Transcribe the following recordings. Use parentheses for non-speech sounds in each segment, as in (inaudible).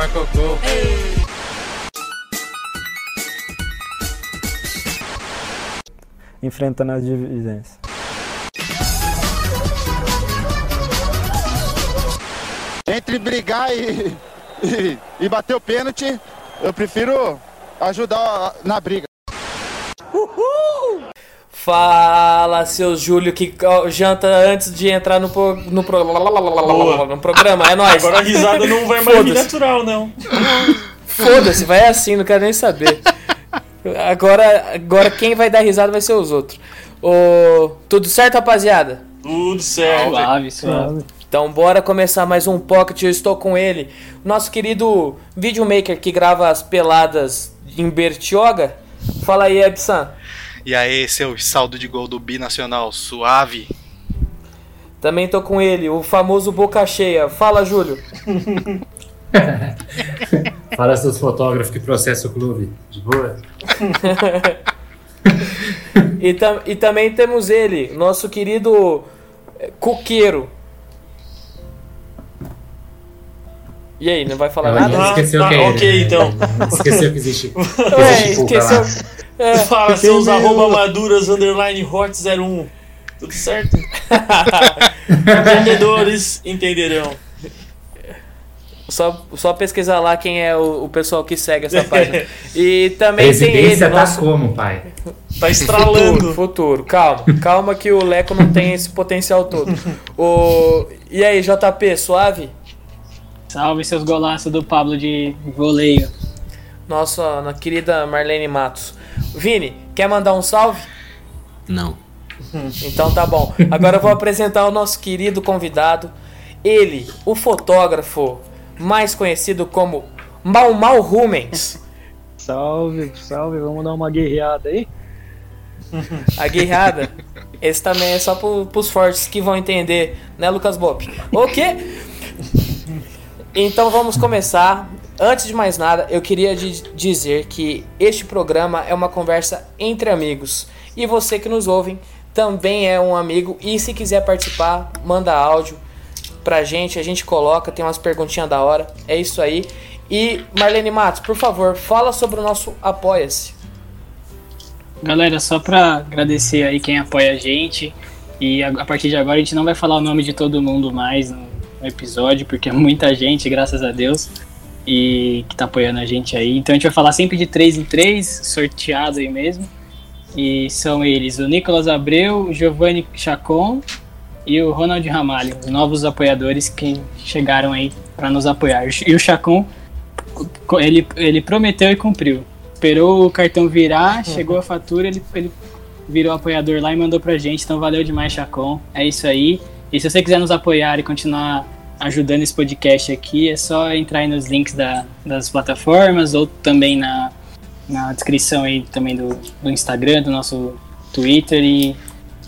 Pato marcou gol. enfrentando as divisões. Entre brigar e, e, e bater o pênalti, eu prefiro ajudar na briga. Fala, seu Júlio, que janta antes de entrar no, pro- no, pro- no programa. É nóis. Agora a risada não vai mais vir natural, não. Foda-se, vai assim, não quero nem saber. Agora, agora quem vai dar risada vai ser os outros. Ô, tudo certo, rapaziada? Tudo certo. Suave, suave. Então bora começar mais um Pocket. Eu estou com ele, nosso querido videomaker que grava as peladas em Bertioga. Fala aí, Ebsan. E aí, seu saldo de gol do binacional suave? Também tô com ele, o famoso boca cheia. Fala, Júlio. (laughs) Fala seus fotógrafos que processam o clube. De boa? (laughs) E, tam- e também temos ele, nosso querido eh, coqueiro. E aí, não vai falar Ela nada? esqueceu tá, que é ele, ok, né? então. Esqueceu que existe. que (laughs) Ué, existe pulga esqueceu. É, Fala seus arroba maduras underline hot 01. Tudo certo? (laughs) Entendedores entenderão. só, só pesquisar lá quem é o, o pessoal que segue essa página. E também tem ele, tá nosso como, pai? Tá futuro, estralando. futuro. Calma, calma que o Leco não tem esse potencial todo. O, e aí, JP, suave? Salve seus golaços do Pablo de voleio. Nossa na querida Marlene Matos. Vini, quer mandar um salve? Não. Então tá bom. Agora eu vou apresentar o nosso querido convidado. Ele, o fotógrafo mais conhecido como Mal Mal Rumens. Salve, salve, vamos dar uma guerreada aí? A guerreada. Esse também é só pro, pros fortes que vão entender, né, Lucas Bop? O quê? Então vamos começar. Antes de mais nada, eu queria di- dizer que este programa é uma conversa entre amigos. E você que nos ouve também é um amigo. E se quiser participar, manda áudio pra gente, a gente coloca, tem umas perguntinhas da hora. É isso aí. E Marlene Matos, por favor, fala sobre o nosso Apoia-se. Galera, só pra agradecer aí quem apoia a gente. E a, partir de agora a gente não vai falar o nome de todo mundo mais no episódio, porque é muita gente, graças a Deus, e que tá apoiando a gente aí. Então a gente vai falar sempre de três em três, sorteado aí mesmo. E são eles o Nicolas Abreu, o Giovanni Chacon e o Ronald Ramalho, os novos apoiadores que chegaram aí para nos apoiar. E o Chacon, ele, ele prometeu e cumpriu. Esperou o cartão virar, chegou a fatura, ele, ele virou apoiador lá e mandou pra gente. Então valeu demais, Chacon. É isso aí. E se você quiser nos apoiar e continuar ajudando esse podcast aqui, é só entrar aí nos links da- das plataformas ou também na, na descrição aí também do, do Instagram, do nosso Twitter e,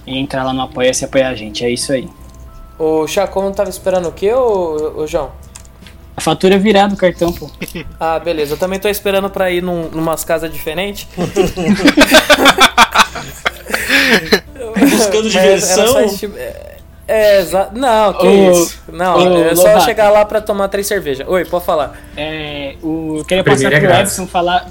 e entrar lá no Apoia-se e apoiar a gente. É isso aí. O Chacon tava esperando o quê, ô, ô João? A fatura virar do cartão, pô. (laughs) Ah, beleza. Eu também tô esperando pra ir num, numas casas diferentes. (laughs) (laughs) Buscando era diversão. esse tipo- É, exa- Não, que Ô, isso. Não, ô, é só Lobato. chegar lá pra tomar três cervejas. Oi, pode falar. É, o, eu queria passar pro grátis. Ebson falar.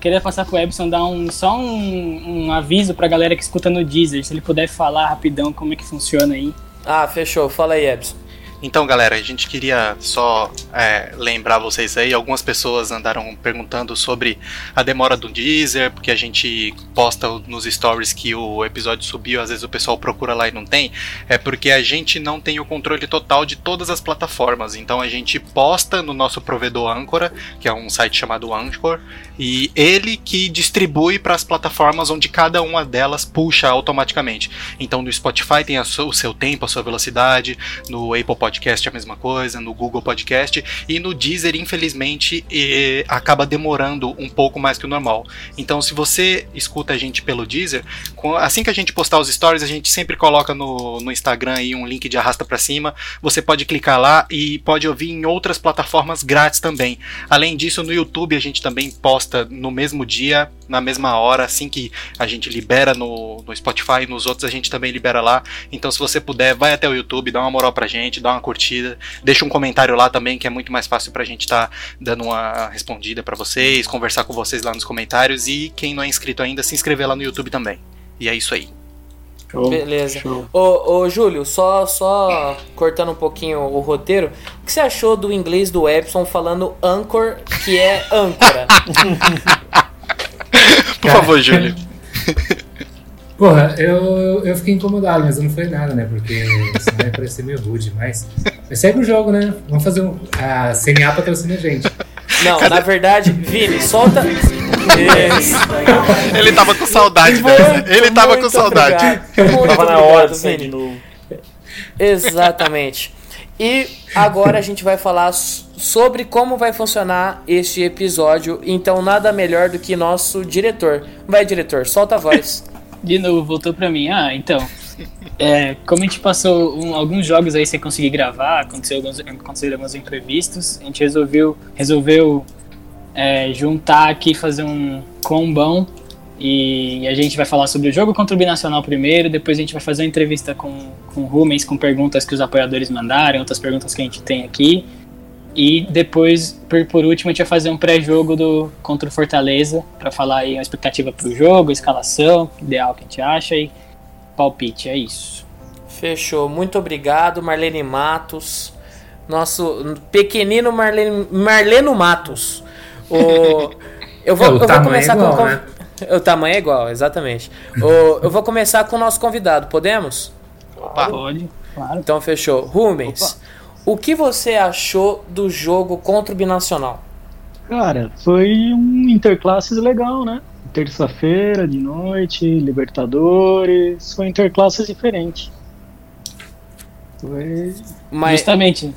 Queria passar pro Ebson dar um, só um, um aviso pra galera que escuta no Deezer. Se ele puder falar rapidão como é que funciona aí. Ah, fechou. Fala aí, Ebson. Então, galera, a gente queria só é, lembrar vocês aí. Algumas pessoas andaram perguntando sobre a demora do Deezer, porque a gente posta nos stories que o episódio subiu, às vezes o pessoal procura lá e não tem. É porque a gente não tem o controle total de todas as plataformas. Então a gente posta no nosso provedor Anchor, que é um site chamado Anchor, e ele que distribui para as plataformas onde cada uma delas puxa automaticamente. Então no Spotify tem o seu tempo, a sua velocidade, no Apple Podcast é a mesma coisa, no Google Podcast e no Deezer, infelizmente, eh, acaba demorando um pouco mais que o normal. Então, se você escuta a gente pelo Deezer, assim que a gente postar os stories, a gente sempre coloca no, no Instagram aí um link de arrasta pra cima. Você pode clicar lá e pode ouvir em outras plataformas grátis também. Além disso, no YouTube a gente também posta no mesmo dia, na mesma hora, assim que a gente libera no, no Spotify e nos outros a gente também libera lá. Então, se você puder, vai até o YouTube, dá uma moral pra gente, dá uma curtida, deixa um comentário lá também, que é muito mais fácil pra gente estar dando uma respondida pra vocês, conversar com vocês lá nos comentários e quem não é inscrito ainda, se inscrever lá no YouTube também. E é isso aí. Show, Beleza. show. Ô, ô Júlio, só, só cortando um pouquinho o roteiro, o que você achou do inglês do Epson falando anchor, que é âncora? (laughs) Por favor, Júlio. (laughs) Porra, eu, eu fiquei incomodado, mas eu não falei nada, né? Porque senão (laughs) ia parecer meio rude, mas. Mas segue o jogo, né? Vamos fazer um. A CNA patrocina a gente. Não, na verdade, Vini, solta. Isso. (laughs) Ele tava com saudade dessa. Ele tava com saudade. obrigado. Muito Tava na hora de sair de Vini. novo. Exatamente. E agora a gente vai falar sobre como vai funcionar este episódio. Então, nada melhor do que nosso diretor. Vai, diretor, solta a voz. De novo, voltou pra mim. Ah, então. é, como a gente passou um- alguns jogos aí sem conseguir gravar, aconteceu alguns, aconteceram alguns imprevistos, a gente resolveu, resolveu é, juntar aqui, fazer um combão. E a gente vai falar sobre o jogo contra o Binacional primeiro, depois a gente vai fazer uma entrevista com, com o Rumens, com perguntas que os apoiadores mandaram, outras perguntas que a gente tem aqui. E depois, por, por último, a gente vai fazer um pré-jogo do contra o Fortaleza para falar aí uma expectativa pro jogo, escalação, ideal que a gente acha e palpite, é isso. Fechou. Muito obrigado, Marlene Matos. Nosso pequenino Marlene, Marleno Matos. O, eu vou, É, (laughs) o eu vou tamanho começar é igual, com. né? O tamanho é igual, exatamente. O, eu vou começar com o nosso convidado, podemos? Opa. Pode, claro. Então fechou. Rumens, o que você achou do jogo contra o Binacional? Cara, foi um interclasses legal, né? Terça-feira de noite, Libertadores, foi interclasses diferente. Foi. Mas, Justamente.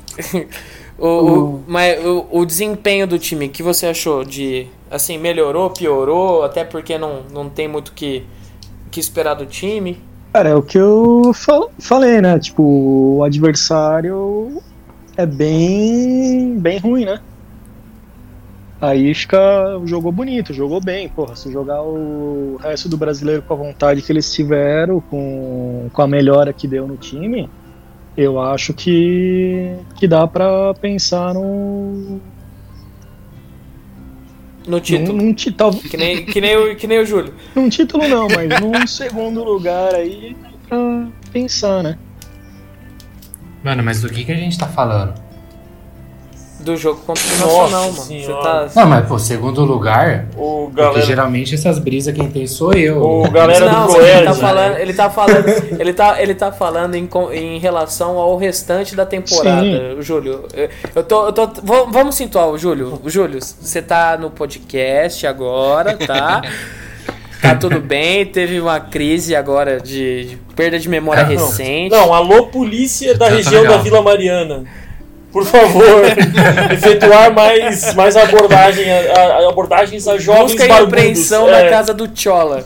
(laughs) o, o, mas o, o desempenho do time, o que você achou de. Assim, melhorou, piorou? Até porque não, não tem muito o que, que esperar do time. Cara, é o que eu fal- falei, né? Tipo, o adversário é bem, bem ruim, né? Aí fica, jogou bonito, jogou bem. Porra, se jogar o resto do brasileiro com a vontade que eles tiveram, com, com a melhora que deu no time, eu acho que, que dá pra pensar num, No num, título. num, ti- tal- Que nem, que, nem o, que nem o Júlio. num título não, mas num (laughs) segundo lugar aí dá pra pensar, né? Mano, mas do que, que a gente tá falando? Do jogo contra o Nacional, mano. Você tá. Não, mas pô, segundo lugar, O porque galera, geralmente essas brisas quem tem sou eu. o galera Não, do ele tá falando, ele tá falando, ele tá, ele tá falando em, em relação ao restante da temporada, Sim. Júlio. Eu- tô, eu tô, vamos situar o Júlio. O Júlio, você tá no podcast agora, tá? (laughs) Tá tudo bem, teve uma crise agora de, de perda de memória Ah, não. recente. Não, alô polícia da Já tá região legal. da Vila Mariana. Por favor, (laughs) efetuar mais, mais abordagem, a- a- abordagens a jovens Busca e barbudos. apreensão É, na casa do Chola.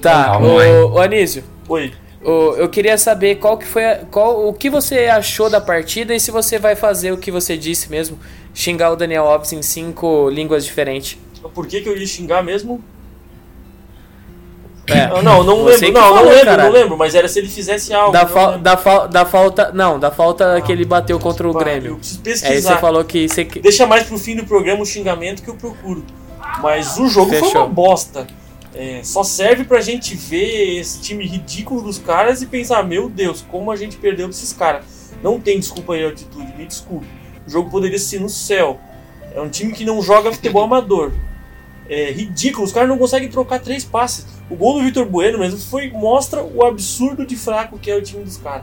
Tá, ô, ô Anísio. Oi. Ô, eu queria saber qual que foi a- qual, o que você achou da partida e se você vai fazer o que você disse mesmo, xingar o Daniel Alves em cinco línguas diferentes. Por que, que eu ia xingar mesmo? É. Ah, Não, não lembro, não, não falou, lembro, caralho. não lembro, mas era se ele fizesse algo. Da, não fa lembro. da, fa da falta. Não, da falta que ele bateu contra o Pá, Eu Grêmio. preciso Aí você pesquisar. falou que você. Deixa mais pro fim do programa o xingamento que eu procuro. Mas o jogo foi Fechou. uma bosta. É, só serve pra gente ver esse time ridículo dos caras e pensar, meu Deus, como a gente perdeu pra esses caras. Não tem desculpa aí a altitude, me desculpe. O jogo poderia ser no céu. É um time que não joga futebol amador. É ridículo, os caras não conseguem trocar três passes. O gol do Vitor Bueno mesmo foi, mostra o absurdo de fraco que é o time dos caras.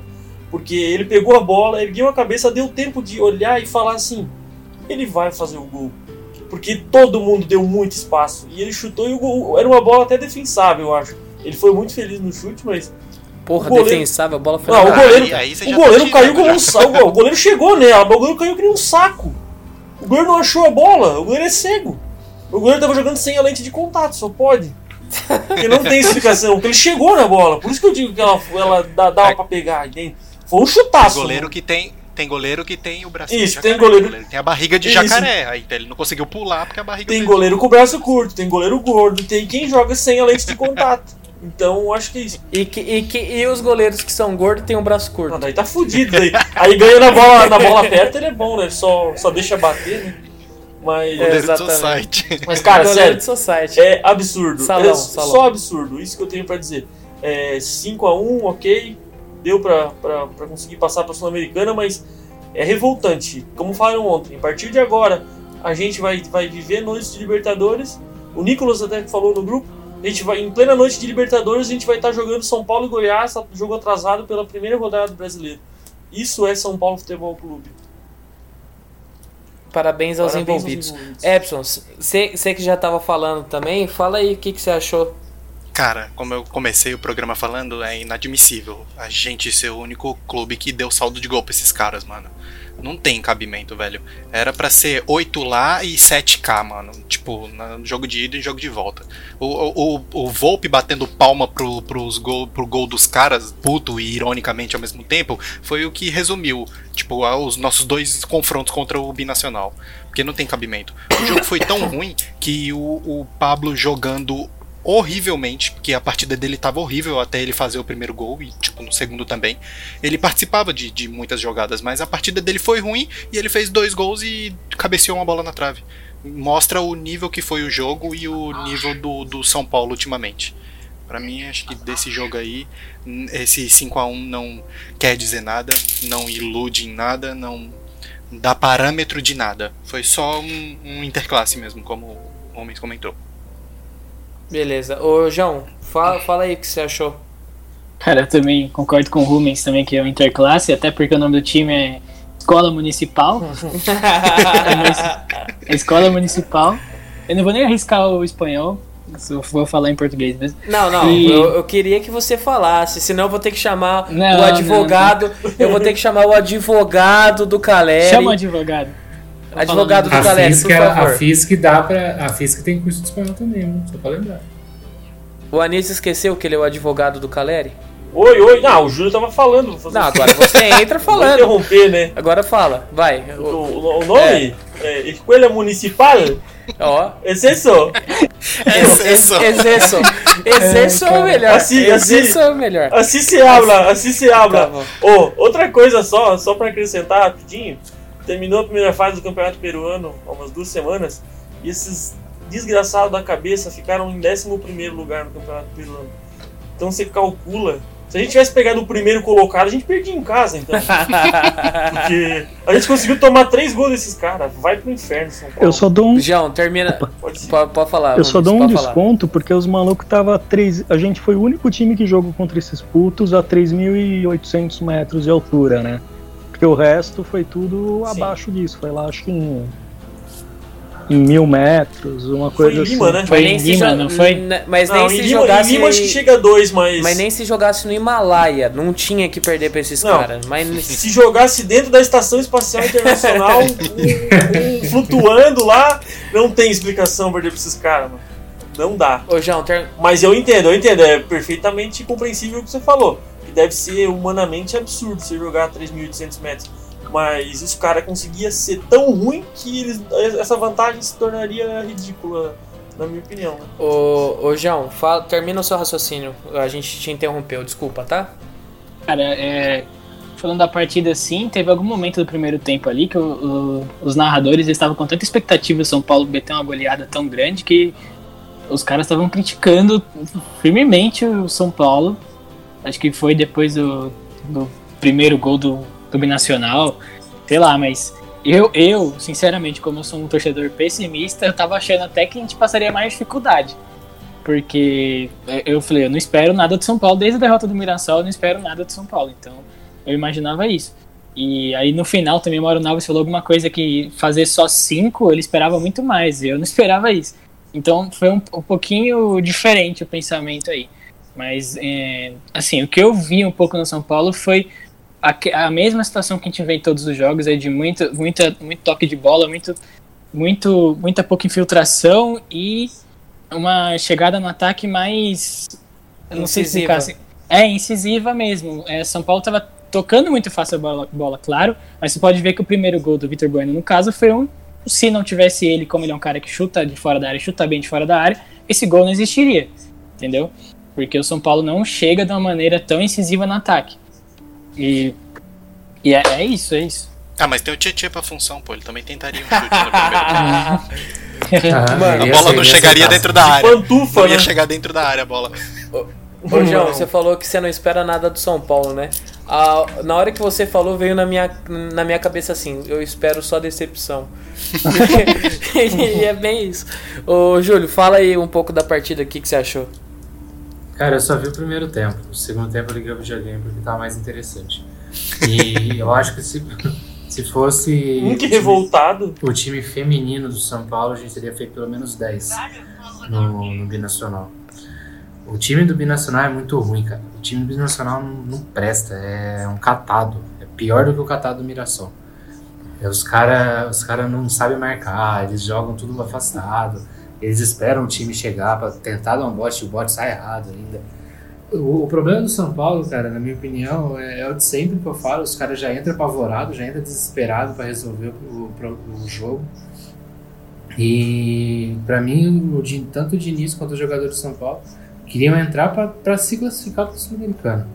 Porque ele pegou a bola, ergueu a cabeça, deu tempo de olhar e falar assim: ele vai fazer o gol. Porque todo mundo deu muito espaço. E ele chutou e o gol era uma bola até defensável, eu acho. Ele foi muito feliz no chute, mas Porra, goleiro- defensável, a bola foi Não, o goleiro, aí- aí o goleiro tá caiu como um saco. O goleiro chegou, né? O goleiro caiu que nem um saco. O goleiro não achou a bola. O goleiro é cego. O goleiro tava jogando sem a lente de contato, só pode. Porque não tem explicação. Porque ele chegou na bola. Por isso que eu digo que ela, ela dá, dava É. pra pegar, entende? Foi um Tem chutaço. goleiro mano. que tem. Tem goleiro que tem o bracinho Isso, de tem jacaré. goleiro- Tem a barriga de Isso. jacaré. Aí então, ele não conseguiu pular porque a barriga Tem goleiro com o braço curto, tem goleiro gordo, tem quem joga sem a lente de contato. Então, eu acho que é isso. E, que, e, que, e os goleiros que são gordos têm um braço curto. Não, daí tá fudido. Daí. Aí ganha na bola, na bola perto, ele é bom, né? Ele Só, só deixa bater, né? Mas, Exatamente. Society. mas cara, sério, society. é absurdo. Salão, é salão. só absurdo. Isso que eu tenho pra dizer. É 5x1, ok. Deu pra, pra, pra conseguir passar pra Sul-Americana, mas é revoltante. Como falaram ontem, a partir de agora, a gente vai, vai viver noites de Libertadores. O Nicolas até falou no grupo. A gente vai, em plena noite de Libertadores, a gente vai estar jogando São Paulo e Goiás, jogo atrasado pela primeira rodada do brasileiro. Isso é São Paulo Futebol Clube. Parabéns aos Parabéns aos envolvidos. envolvidos. Epson, você que já tava falando também, fala aí o que, que você achou. Cara, como eu comecei o programa falando, é inadmissível a gente ser o único clube que deu saldo de gol pra esses caras, mano. Não tem cabimento, velho. Era pra ser 8 lá e 7k, mano. Tipo, no jogo de ida e jogo de volta. O, o, o- Volpe batendo palma pro, pros gol, pro gol dos caras, puto e ironicamente ao mesmo tempo, foi o que resumiu, tipo, os nossos dois confrontos contra o Binacional. Porque não tem cabimento. O jogo foi tão ruim que o, o Pablo jogando horrivelmente, porque a partida dele tava horrível até ele fazer o primeiro gol e, tipo, no segundo também. Ele participava de, de muitas jogadas, mas a partida dele foi ruim e ele fez dois gols e cabeceou uma bola na trave. Mostra o nível que foi o jogo e o nível do, do São Paulo ultimamente. Pra mim, acho que desse jogo aí, esse 5 a 1 não quer dizer nada, não ilude em nada, não dá parâmetro de nada. Foi só um, um interclasse mesmo, como o Homens comentou. Beleza. Ô, João, fala, fala aí o que você achou. Cara, eu também concordo com o Rubens também, que é o Interclasse, até porque o nome do time é Escola Municipal. (laughs) É Escola Municipal. Eu não vou nem arriscar o espanhol, eu vou falar em português mesmo. Não, não, E- eu, eu queria que você falasse, senão eu vou ter que chamar Não, o advogado. Eu vou ter que chamar o advogado do Caleri. Chama o advogado. Advogado do A Caleri, por ela- a favor. FISC dá pra. A FISC tem curso de espanhol também, né? só pra lembrar. O Anísio esqueceu que ele é o advogado do Caleri? Oi, oi. Não, o Júlio tava falando. Vou fazer Não, agora você entra (laughs) Vou falando. interromper, né? Agora fala, vai. O, o- o nome é. Escola Municipal? Ó. É isso. Excesso. Excesso. Excesso é o melhor. Assim, assim. Excesso é o melhor. Assim se habla, assim se Tá habla. bom. Ô, outra coisa só, só pra acrescentar rapidinho. Terminou a primeira fase do Campeonato Peruano há umas duas semanas. E esses desgraçados da cabeça ficaram em 11 lugar no Campeonato Peruano. Então você calcula. Se a gente tivesse pegado o primeiro colocado, a gente perdia em casa, então. (laughs) Porque a gente conseguiu tomar três gols desses caras. Vai pro inferno, São Paulo. Eu só dou um, João, termina. Pode. Pode, pode falar. eu só dou um pode falar. desconto porque os malucos tava três. A gente foi o único time que jogou contra esses putos a 3.800 metros de altura, né? Porque o resto foi tudo Sim. abaixo disso. Foi lá, acho que em, em mil metros, uma Foi coisa em Lima, assim. né? Foi em Lima, jo- não foi? n- Mas Não, nem em se Lima, jogasse. em Lima acho que chega a dois, mas. Mas nem se jogasse no Himalaia, não tinha que perder pra esses Não. caras. Mas Se jogasse dentro da Estação Espacial Internacional, (laughs) um, um flutuando lá, não tem explicação perder pra esses caras, mano. Não dá. Ô, João, ter... Mas eu entendo, eu entendo. É perfeitamente compreensível o que você falou. Deve ser humanamente absurdo você jogar a 3.800 metros. Mas os caras conseguiam ser tão ruim que eles, essa vantagem se tornaria ridícula, na minha opinião. Né? ô, ô João, fala, termina o seu raciocínio. A gente te interrompeu, desculpa, tá? Cara, é, falando da partida assim, teve algum momento do primeiro tempo ali que o- o- os narradores estavam com tanta expectativa do São Paulo meter uma goleada tão grande que os caras estavam criticando firmemente o São Paulo. Acho que foi depois do, do primeiro gol do, do Binacional, sei lá, mas eu, eu, sinceramente, como eu sou um torcedor pessimista, eu tava achando até que a gente passaria mais dificuldade. Porque eu falei, eu não espero nada do São Paulo, desde a derrota do Mirassol, eu não espero nada do São Paulo. Então, eu imaginava isso. E aí no final também o Mauro Naves falou alguma coisa que fazer só cinco, ele esperava muito mais, e eu não esperava isso. Então foi um, um pouquinho diferente o pensamento aí. Mas, é, assim, o que eu vi um pouco no São Paulo foi a, a mesma situação que a gente vê em todos os jogos, é de muito, muita, muito toque de bola, muito, muito, muita pouca infiltração e uma chegada no ataque mais. eu Não sei Incisiva. explicar. assim. É, incisiva mesmo. É, São Paulo estava tocando muito fácil a bola, bola, claro, mas você pode ver que o primeiro gol do Vitor Bueno, no caso, foi um. Se não tivesse ele, como ele é um cara que chuta de fora da área, chuta bem de fora da área, esse gol não existiria. Entendeu? Porque o São Paulo não chega de uma maneira tão incisiva no ataque. E, e é, é isso, é isso. Ah, mas tem o Tietchan pra função, pô. Ele também tentaria um chute no primeiro tempo. Ah, Mano, A bola ser- não chegaria dentro da área. Pantufa, Não ia né? chegar dentro da área a bola. Ô, João, você falou que você não espera nada do São Paulo, né? Ah, na hora que você falou, veio na minha, na minha cabeça assim: eu espero só decepção. (laughs) e é bem isso. Ô, Júlio, fala aí um pouco da partida aqui que você achou. Cara, eu só vi o primeiro tempo. O segundo tempo eu liguei o videogame porque tava mais interessante. E eu acho que se, (laughs) se fosse Um que revoltado. o time feminino do São Paulo, a gente teria feito pelo menos 10 no, no Binacional. O time do Binacional é muito ruim, cara. O time do Binacional não, não presta, é um catado. É pior do que o catado do Mirassol. É, os caras os cara não sabem marcar, eles jogam tudo afastado. Eles esperam o time chegar pra tentar dar um bote e o bote sai errado ainda. O, o problema do São Paulo, cara, na minha opinião, é, é o de sempre que eu falo. Os caras já entram apavorados, já entram desesperados pra resolver o, o, o jogo. E pra mim, o, tanto o Diniz quanto os jogadores do São Paulo queriam entrar pra- pra se classificar pro Sul-Americano.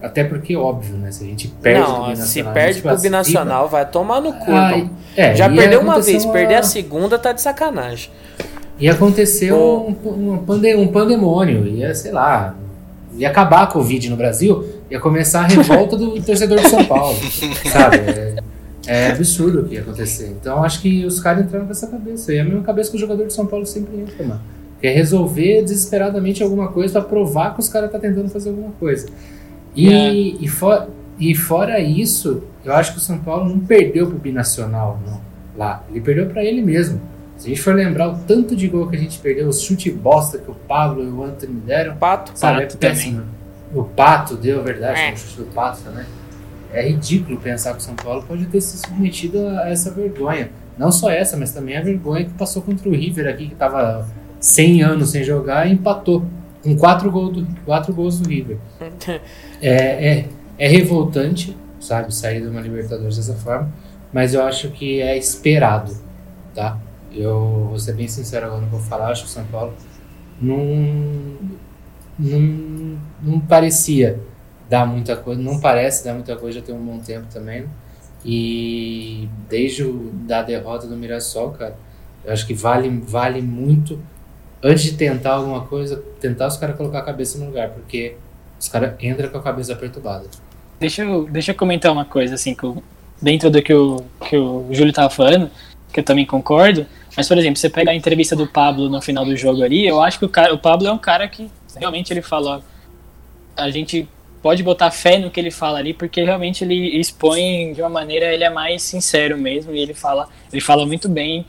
Até porque, óbvio, né? Se a gente perde não, Binacional, se a perde pro. Binacional, vai tomar no cu, Ah, é, Já ia perdeu uma vez, uma- perder a segunda tá de sacanagem. Ia acontecer Ô. um, um, pande- um pandemônio, ia, sei lá, ia acabar a Covid no Brasil, ia começar a revolta do (laughs) torcedor de São Paulo, sabe? É, é absurdo o que ia acontecer. Então acho que os caras entraram com essa cabeça. E é a mesma cabeça que o jogador de São Paulo sempre entra, mano. Quer resolver desesperadamente alguma coisa pra provar que os caras tá tentando fazer alguma coisa. E, É. e, for- e fora isso, eu acho que o São Paulo não perdeu pro Binacional, não, lá. Ele perdeu pra ele mesmo. Se a gente for lembrar o tanto de gol que a gente perdeu, os chute bosta que o Pablo e o Anthony deram, Pato. sabe, Pato é péssimo. O Pato deu, verdade, É. o chute do Pato também. É ridículo pensar que o São Paulo pode ter se submetido a essa vergonha. Não só essa, mas também a vergonha que passou contra o River aqui, que tava 100 anos sem jogar e empatou. Com quatro, gol do, quatro gols do River. (laughs) É, é, é revoltante, sabe, sair de uma Libertadores dessa forma, mas eu acho que é esperado, tá? Eu vou ser bem sincero agora eu vou falar, acho que São Paulo não, não, não parecia dar muita coisa, não parece dar muita coisa, já tem um bom tempo também, e desde o, da derrota do Mirassol, cara, eu acho que vale, vale muito, antes de tentar alguma coisa, tentar os caras colocar a cabeça no lugar, porque os caras entram com a cabeça perturbada. Deixa eu, deixa eu comentar uma coisa, assim, que dentro do que o, que o Júlio tava falando, que eu também concordo, mas, por exemplo, você pega a entrevista do Pablo no final do jogo ali, eu acho que o, cara, o Pablo é um cara que realmente ele fala, a gente pode botar fé no que ele fala ali, porque realmente ele expõe de uma maneira, ele é mais sincero mesmo, e ele fala, ele fala muito bem,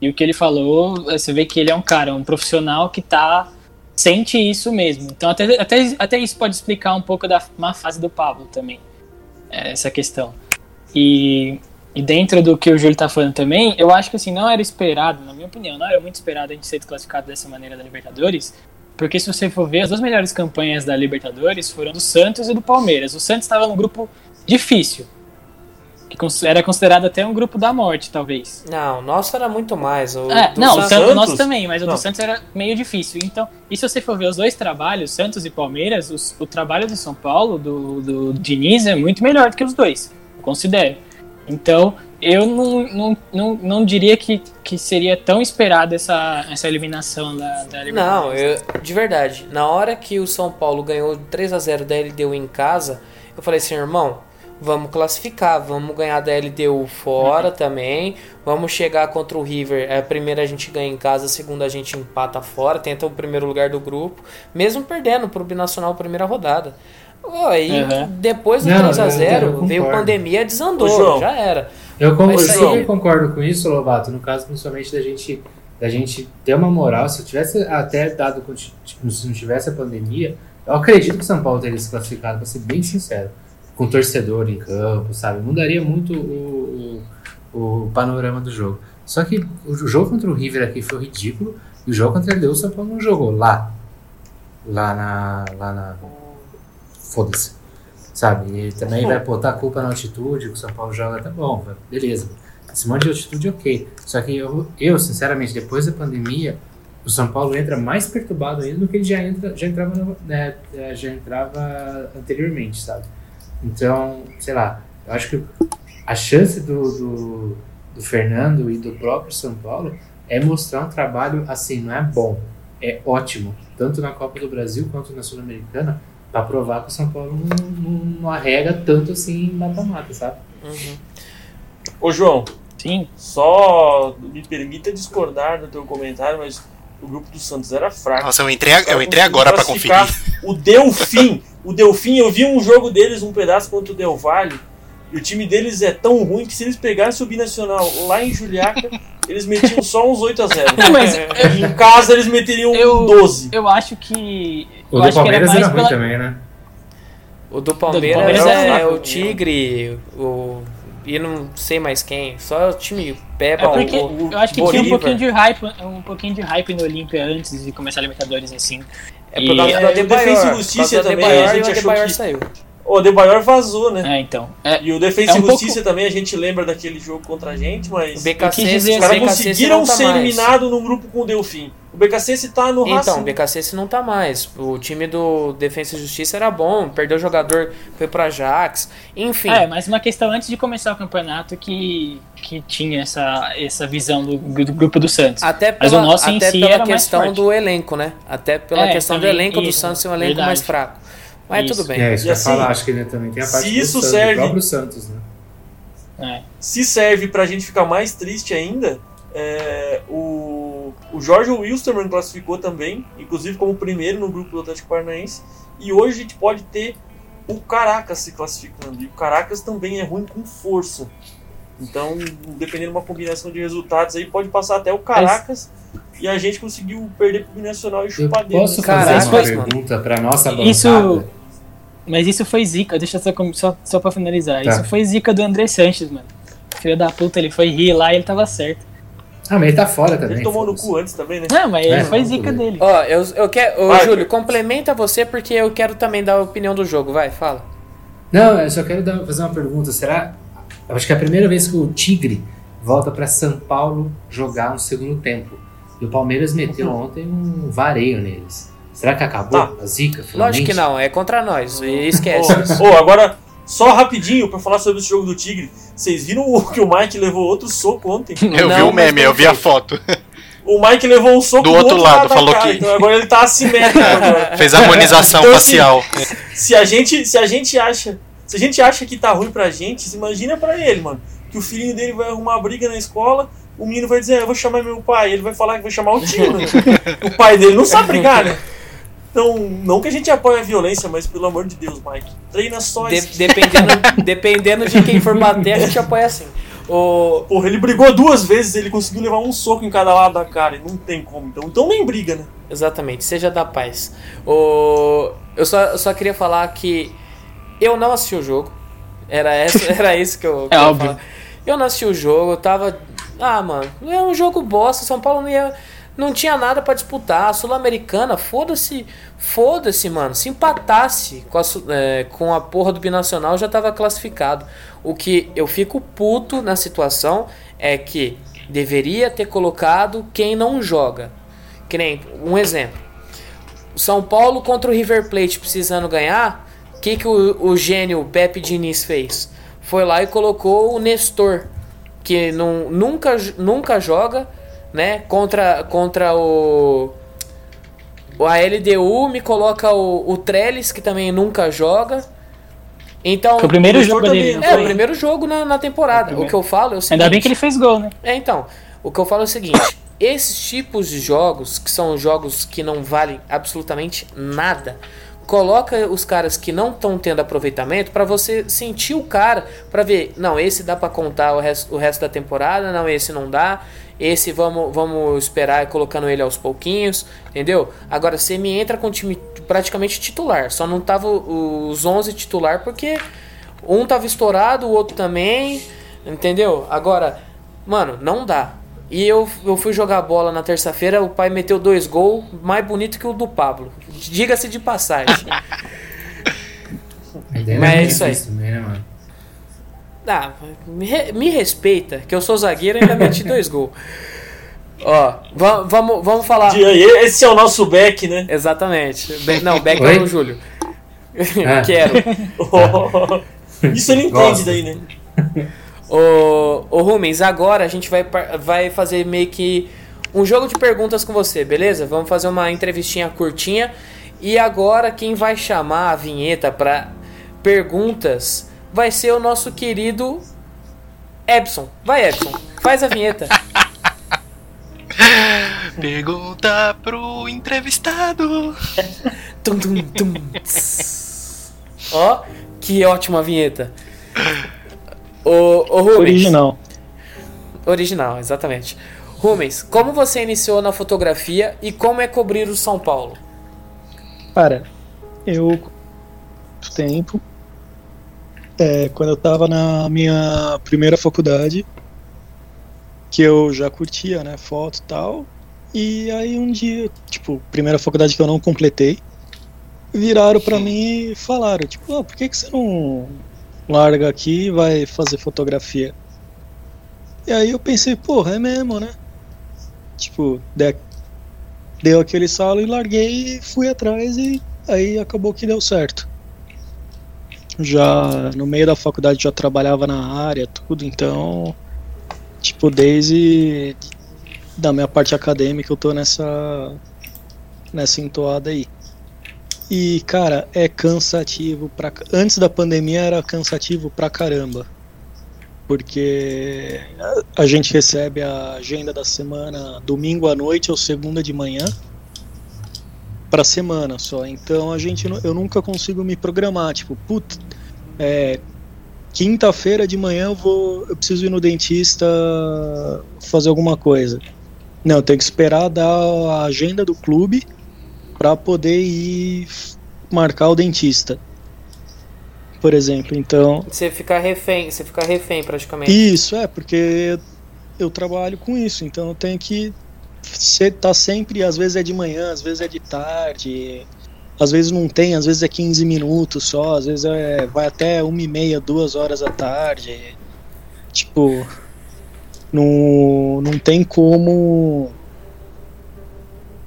e o que ele falou, você vê que ele é um cara, um profissional que tá sente isso mesmo. Então até, até, até isso pode explicar um pouco da má fase do Pablo também, é, essa questão. E, e dentro do que o Júlio tá falando também, eu acho que assim, não era esperado, na minha opinião, não era muito esperado a gente ser desclassificado dessa maneira da Libertadores, porque se você for ver, as duas melhores campanhas da Libertadores foram do Santos e do Palmeiras. O Santos estava num grupo difícil, que era considerado até um grupo da morte, talvez. Não, o nosso era muito mais. O É, não, o Santos- Santos, Santos? nosso também, mas o Não. do Santos era meio difícil. Então, e se você for ver os dois trabalhos, Santos e Palmeiras, os- o trabalho do São Paulo, do, do Diniz, é muito melhor do que os dois, eu considero. Então, eu não, não, não, não diria que, que seria tão esperada essa, essa eliminação da, da Não, eu, de verdade. Na hora que o São Paulo ganhou 3 a 0 da LDU em casa, eu falei assim, irmão, vamos classificar, vamos ganhar da LDU fora também, vamos chegar contra o River. É, primeiro a gente ganha em casa, segundo a gente empata fora, tenta o primeiro lugar do grupo, mesmo perdendo pro Binacional primeira rodada. Aí Uhum. depois do Não, 3 a eu- eu 0 veio pandemia, desandou, João. já era. Eu, Mas eu aí- concordo com isso, Lobato, no caso principalmente da gente, da gente ter uma moral. Se eu tivesse até dado, tipo, se não tivesse a pandemia, eu acredito que o São Paulo teria se classificado, pra ser bem sincero. Com torcedor em campo, sabe? Mudaria muito o, o, o panorama do jogo. Só que o jogo contra o River aqui foi ridículo. E o jogo contra o LDU, o São Paulo não jogou lá. Lá na. Lá na. Foda-se. Sabe? E também vai botar a culpa na altitude, que o São Paulo joga, tá bom, beleza. Esse monte de altitude, ok. Só que eu, eu, sinceramente, depois da pandemia, o São Paulo entra mais perturbado ainda do que ele já, entra, já, entrava, no- né, eh, já entrava anteriormente, sabe? Então, sei lá, eu acho que a chance do, do, do Fernando e do próprio São Paulo é mostrar um trabalho assim, não é bom, é ótimo, tanto na Copa do Brasil quanto na Sul-Americana, para provar que o São Paulo não, não, não arrega tanto assim em mata-mata, sabe? Ô, João, Sim. só me permita discordar do teu comentário, mas o grupo do Santos era fraco. Nossa, eu entrei, eu entrei agora pra conferir. O Delfim, o Delfim, eu vi um jogo deles, um pedaço contra o Del Valle, e o time deles é tão ruim que se eles pegassem o Binacional lá em Juliaca, eles metiam só uns 8 a 0 Não, mas em casa eles meteriam Eu- 12. eu acho que. O do era Palmeiras mais era ruim pela. também, né? O do Palmeiras, Palmeiras é, é fraco, o? Tigre, o. E não sei mais quem. Só o time Peba, É porque o, eu acho que tinha um Bolívar. pouquinho de hype, um pouquinho de hype no Olímpia antes de começar a Libertadores assim. É por causa E- da É, o Adebayor. Defensa e Justiça também, Adebayor a gente o achou que- saiu. O Adebayor vazou, né? É, então. É, E o Defensa É um e Justiça pouco- também, a gente lembra daquele jogo contra a gente, mas... O BKC, dizer Os o caras conseguiram tá ser eliminados no grupo com o Delfim. O BKC tá no Então, Racing. o BKC não tá mais. O time do Defensa e Justiça era bom, perdeu o jogador, foi pro Ajax. Enfim, É, mas uma questão antes de começar o campeonato que, que tinha essa, essa visão do, do grupo do Santos. até mas pela, o nosso em até si pela era mais questão forte. do elenco, né? Até pela É, questão do também, elenco do isso, Santos ser um elenco verdade. mais fraco. Mas Isso. tudo bem. É, isso E que assim, falar, acho que ele também tem a parte se do isso Santos, serve- do próprio Santos, né? É. Se serve pra gente ficar mais triste ainda, é, o, o Jorge Wilstermann classificou também, inclusive como primeiro no grupo do Atlético Paranaense. E hoje a gente pode ter o Caracas se classificando. E o Caracas também é ruim com força. Então, dependendo de uma combinação de resultados aí, pode passar até o Caracas e a gente conseguiu perder pro Binacional e chupar dele. posso né? fazer Caraca, uma mano. pergunta pra nossa bancada? Isso- Mas isso foi zica, deixa eu só, só, só pra finalizar. Tá. Isso foi zica do André Sanches, mano. Filho da puta, ele foi rir lá e ele tava certo. Ah, mas ele tá fora também. Ele tomou no cu antes também, né? Não, mas É, foi não, zica dele. Ó, eu, eu quero. Ô, Júlio, complementa você porque eu quero também dar a opinião do jogo. Vai, fala. Não, eu só quero dar- fazer uma pergunta. Será. Eu acho que é a primeira vez que o Tigre volta pra São Paulo jogar um segundo tempo. E o Palmeiras meteu Uhum. ontem um vareio neles. Será que acabou Tá. a zica? Lógico finalmente? que não, é contra nós. E esquece isso. Ô, ô, agora, só rapidinho pra falar sobre esse jogo do Tigre. Vocês viram o- (laughs) que o Mike levou outro soco ontem? Eu Não, vi o meme, eu vi a foto. O Mike levou um soco Do outro lado, da falou cara, que- Então agora ele tá assimétrico (laughs) agora. Fez harmonização Então, assim, facial. (laughs) Se a gente, se a gente acha, se a gente acha que tá ruim pra gente, se imagina pra ele, mano. Que o filhinho dele vai arrumar briga na escola, o menino vai dizer, "Ah, eu vou chamar meu pai, ele vai falar que vai chamar o tio, né? O pai dele não sabe brigar, né? Então, não que a gente apoie a violência, mas pelo amor de Deus, Mike, treina só De- esse dependendo, (laughs) dependendo de quem for bater, a gente apoia assim. O, Porra, ele brigou duas vezes, ele conseguiu levar um soco em cada lado da cara, e não tem como. Então, então nem briga, né? Exatamente, seja da paz. O, eu, só, eu só queria falar que eu não assisti o jogo. Era, essa, (laughs) era isso que eu É queria óbvio. falar. Eu não assisti o jogo, eu tava. Ah, mano, é um jogo bosta. São Paulo não ia. Não tinha nada pra disputar. A Sul-Americana, foda-se. Foda-se, mano. Se empatasse com a, é, com a porra do Binacional, já tava classificado. O que eu fico puto na situação é que deveria ter colocado quem não joga. Que nem um exemplo. São Paulo contra o River Plate precisando ganhar. O que, que o, o gênio Pepe Diniz fez? Foi lá e colocou o Nestor, que não, nunca, nunca joga, né? Contra, contra o. o- A LDU me coloca o, o Trellis, que também nunca joga. Então. Foi o primeiro o jogo dele. É, o foi? primeiro jogo na, na temporada. primeiro. O que eu falo é o seguinte. Ainda bem que ele fez gol, né? É, então, o que eu falo é o seguinte: esses tipos de jogos, que são jogos que não valem absolutamente nada, coloca os caras que não estão tendo aproveitamento para você sentir o cara, para ver, não, esse dá para contar o resto, o resto da temporada, não, esse não dá. Esse vamos, vamos esperar colocando ele aos pouquinhos, entendeu? Agora você me entra com time praticamente titular, só não tava os 11 titular porque um tava estourado, o outro também, entendeu? Agora, mano, não dá. E eu, eu fui jogar bola na terça-feira, o pai meteu dois gols, mais bonito que o do Pablo. Diga-se de passagem. (laughs) Mas é isso aí. Também, né, mano? Ah, me, me, respeita, que eu sou zagueiro e ainda meti dois gols. Ó, vamos, vamos falar. Esse é o nosso back, né? Exatamente. Não, o back é o Júlio. Ah. (laughs) Quero. (laughs) Isso ele entende daí, né? Ô, ô Rumens, agora a gente vai, vai fazer meio que um jogo de perguntas com você, beleza? Vamos fazer uma entrevistinha curtinha. E agora quem vai chamar a vinheta para perguntas vai ser o nosso querido Epson. Vai, Epson, faz a vinheta. (laughs) Pergunta pro entrevistado. tum, tum, tum. Ó, que ótima vinheta. O, o Rubens. Original. Original, exatamente. Rubens, como você iniciou na fotografia e como é cobrir o São Paulo? Cara, eu tempo é, quando eu tava na minha primeira faculdade, que eu já curtia, né, foto e tal. E aí um dia, tipo, primeira faculdade que eu não completei, viraram para mim e falaram, tipo, ah, por que, que você não larga aqui e vai fazer fotografia? E aí eu pensei, porra, é mesmo, né? Tipo, de, deu aquele salo e larguei e fui atrás e aí acabou que deu certo já no meio da faculdade já trabalhava na área, tudo, então, tipo, desde da minha parte acadêmica eu tô nessa nessa entoada aí. E, cara, é cansativo pra antes da pandemia era cansativo pra caramba. Porque a gente recebe a agenda da semana domingo à noite ou segunda de manhã para semana só. Então a gente eu nunca consigo me programar, tipo, puta, é, quinta-feira de manhã eu vou eu preciso ir no dentista fazer alguma coisa. Não, tenho que esperar dar a agenda do clube para poder ir marcar o dentista. Por exemplo, então. Você fica refém, você fica refém praticamente. Isso, é, porque eu trabalho com isso, então eu tenho que você tá sempre, às vezes é de manhã, às vezes é de tarde, às vezes não tem, às vezes é 15 minutos só, às vezes é, vai até uma e meia, duas horas da tarde. Tipo, não, não tem como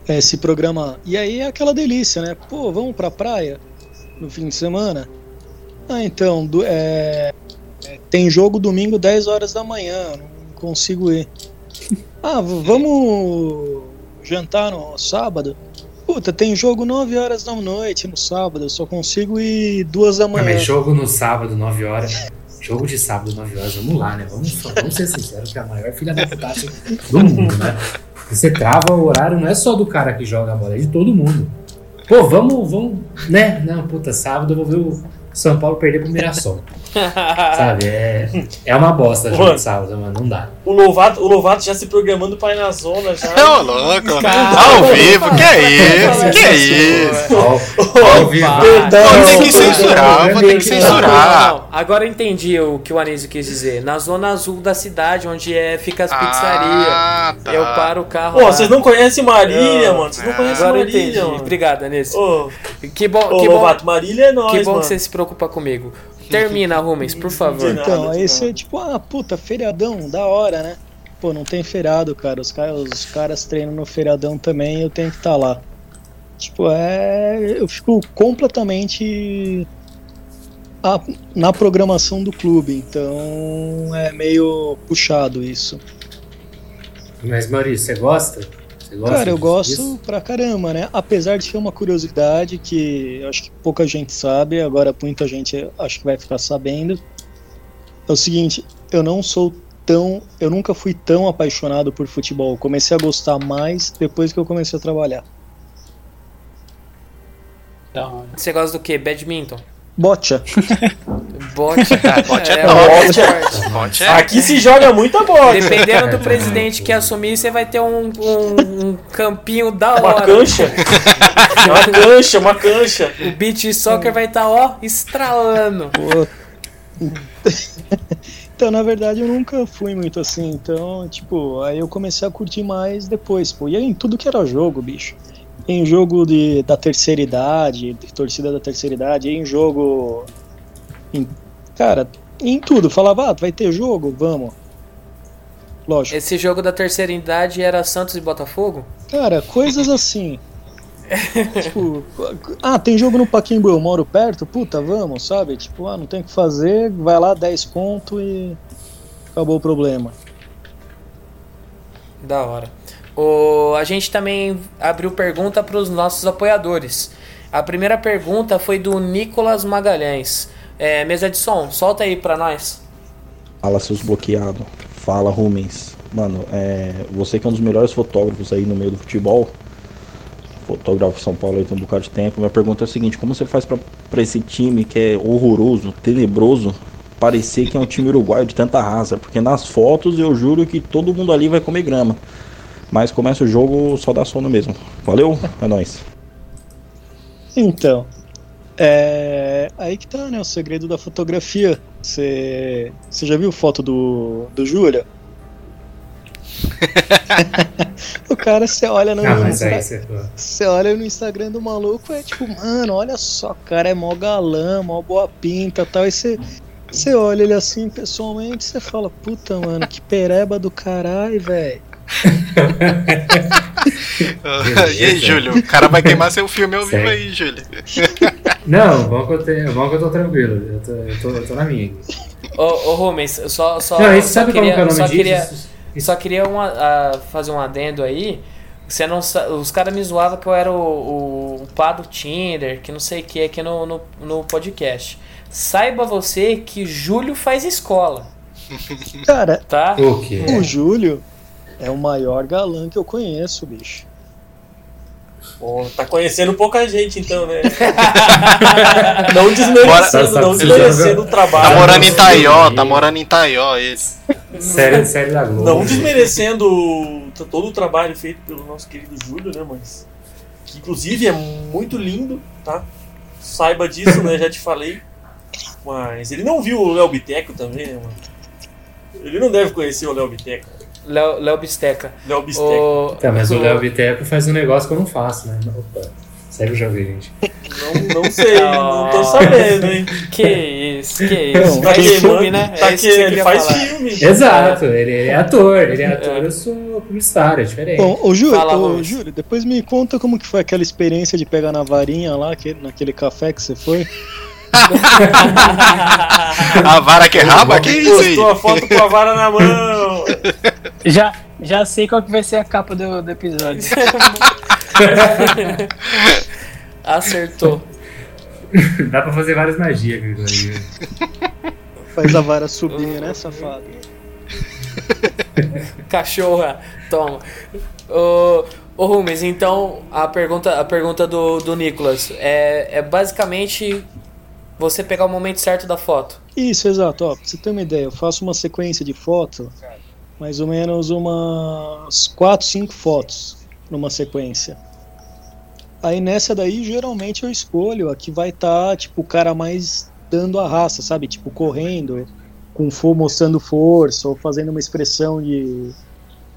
é, se programar. E aí é aquela delícia, né? Pô, vamos pra praia no fim de semana? Ah, então, do, é, tem jogo domingo 10 horas da manhã, não consigo ir. (laughs) Ah, vamos jantar no sábado? Puta, tem jogo 9 horas da noite no sábado, eu só consigo ir 2 da manhã. Mas jogo no sábado, 9 horas. Jogo de sábado, 9 horas, vamos lá, né? Vamos, vamos ser sinceros que é a maior filha da putagem do mundo, né? Você trava o horário, não é só do cara que joga a bola, é de todo mundo. Pô, vamos, vamos, né? Não, puta, sábado eu vou ver o São Paulo perder pro Mirassol. Sabe? É, é uma bosta jogo de sábado, mano. Não dá. O Lovato, o Lovato já se programando pra ir na zona já. Ô, louco. Cara, ao vivo, que é isso? Que é isso? Ao, vivo. Vou ter que censurar, vou ter que censurar. Agora eu entendi o que o Anísio quis dizer. Na zona azul da cidade, onde é, fica as pizzarias. Ah, tá. Eu paro o carro. Pô, vocês não conhecem Marília, mano. Vocês não conhecem Agora Marília. eu entendi. Mano. Obrigado, Anísio. Ô, que bom, ô, que Lovato, bom. Marília é nóis, Que bom mano. que você se preocupa comigo. Termina, Rumens, por favor. Então, aí você, tipo, ah, puta, feriadão, da hora, né? Pô, não tem feriado, cara. Os, caras, os caras treinam no feriadão também eu tenho que estar lá. Tipo, é. Eu fico completamente a- na programação do clube, então é meio puxado isso. Mas, Maurício, você gosta? Você gosta Cara, eu disso- gosto disso? pra caramba, né? Apesar de ser uma curiosidade que eu acho que pouca gente sabe, agora muita gente acho que vai ficar sabendo. É o seguinte, eu não sou tão. Eu nunca fui tão apaixonado por futebol. Comecei a gostar mais depois que eu comecei a trabalhar. Você gosta do quê? Badminton? Botcha. Bote. (laughs) bote é é, top. bote Bote é é- é- Aqui se joga muita bola. Dependendo do É, (laughs) presidente que assumir, você vai ter um, um- um campinho da Uma hora. cancha. (laughs) uma cancha, uma cancha. O beach soccer vai estar, ó, estralando. Então, na verdade, eu nunca fui muito assim. Então, tipo, aí eu comecei a curtir mais depois, pô. E aí, em tudo que era jogo, bicho. Em jogo de, da terceira idade, de torcida da terceira idade, em jogo. em- cara, em tudo. Falava, ah, vai ter jogo? Vamos. Lógico. Esse jogo da terceira idade era Santos e Botafogo? Cara, coisas assim. (laughs) tipo, ah, tem jogo no Paquimbu, eu moro perto? Puta, vamos, sabe? Tipo, ah, não tem o que fazer, vai lá, 10 pontos e acabou o problema. Da hora. O, a gente também abriu pergunta para os nossos apoiadores. A primeira pergunta foi do Nicolas Magalhães. É, mesa de som, solta aí para nós. Fala, seus bloqueados. Fala, Rumens. Mano, é, você que é um dos melhores fotógrafos aí no meio do futebol, fotógrafo São Paulo aí tem um bocado de tempo. Minha pergunta é a seguinte: como você faz pra esse time que é horroroso, tenebroso, parecer que é um time uruguaio de tanta raça? Porque nas fotos eu juro que todo mundo ali vai comer grama. Mas começa o jogo, só dá sono mesmo. Valeu? (laughs) É nóis. Então, é aí que tá, né, o segredo da fotografia. Você você já viu foto do, do Júlia? (laughs) o cara, você olha no Ah, mas aí Insta- você. olha no Instagram do maluco, é tipo, mano, olha só, o cara é mó galã, mó boa pinta tal. E você, você olha ele assim pessoalmente, você fala, puta, mano, que pereba do caralho, velho. (laughs) e aí, Júlio? O cara vai queimar seu filme ao vivo aí, Júlio. (laughs) Não, bom que eu, tenho, bom que eu tô tranquilo. Eu tô, eu tô, eu tô na minha. Ô, ô Rubens, eu só, só, Não, só sabe queria, é o nome só queria, só queria uma, ah, fazer um adendo aí. Você não, os caras me zoavam que eu era o, o, o pá do Tinder, que não sei o que aqui no, no, no podcast. Saiba você que Júlio faz escola, Cara, tá? O quê? o Júlio é o maior galã que eu conheço, bicho. Pô, tá conhecendo pouca gente então, né? (laughs) não desmerecendo, não desmerecendo o Tá trabalho. morando em Taió, tá morando em Taió ele. Série, série da Globo. Não desmerecendo todo o trabalho feito pelo nosso querido Júlio, né, mas que inclusive é muito lindo, tá? Saiba disso, né? Já te falei. Mas ele não viu o Léo Biteco também, né, mano? Ele não deve conhecer o Léo Biteco. Léo Léo Bisteca. Léo Biteco. Ô, Tá, mas o Léo Biteco faz um negócio que eu não faço, né? Opa. Sério, já vi, gente. Não, não sei, não tô sabendo, hein? Que isso, que isso. Não, Tá Faz queimando, filme, né? Tá é que que ele faz falar. filme. Exato, ele, ele é ator, ele é ator, eu sou publicitário, é diferente. Bom, ô Júlio, Fala, ô. Júlio, depois me conta como que foi aquela experiência de pegar na varinha lá, aquele- naquele café que você foi. (laughs) A vara que é raba? Que isso aí? Postou a foto com a vara na mão. (laughs) Já, já sei qual que vai ser a capa do, do episódio. (laughs) Acertou. Dá pra fazer várias magias com isso aí. Faz a vara subir, né, safado? (laughs) Cachorra, toma. Ô, ô Rumes, então a pergunta, a pergunta do, do Nicolas é, é basicamente você pegar o momento certo da foto. Isso, exato. Ó, pra você ter uma ideia, eu faço uma sequência de fotos, mais ou menos umas 4, 5 fotos numa sequência. Aí nessa daí, geralmente eu escolho a que vai estar, tipo, o cara mais dando a raça, sabe? Tipo, correndo, com for, mostrando força, ou fazendo uma expressão de,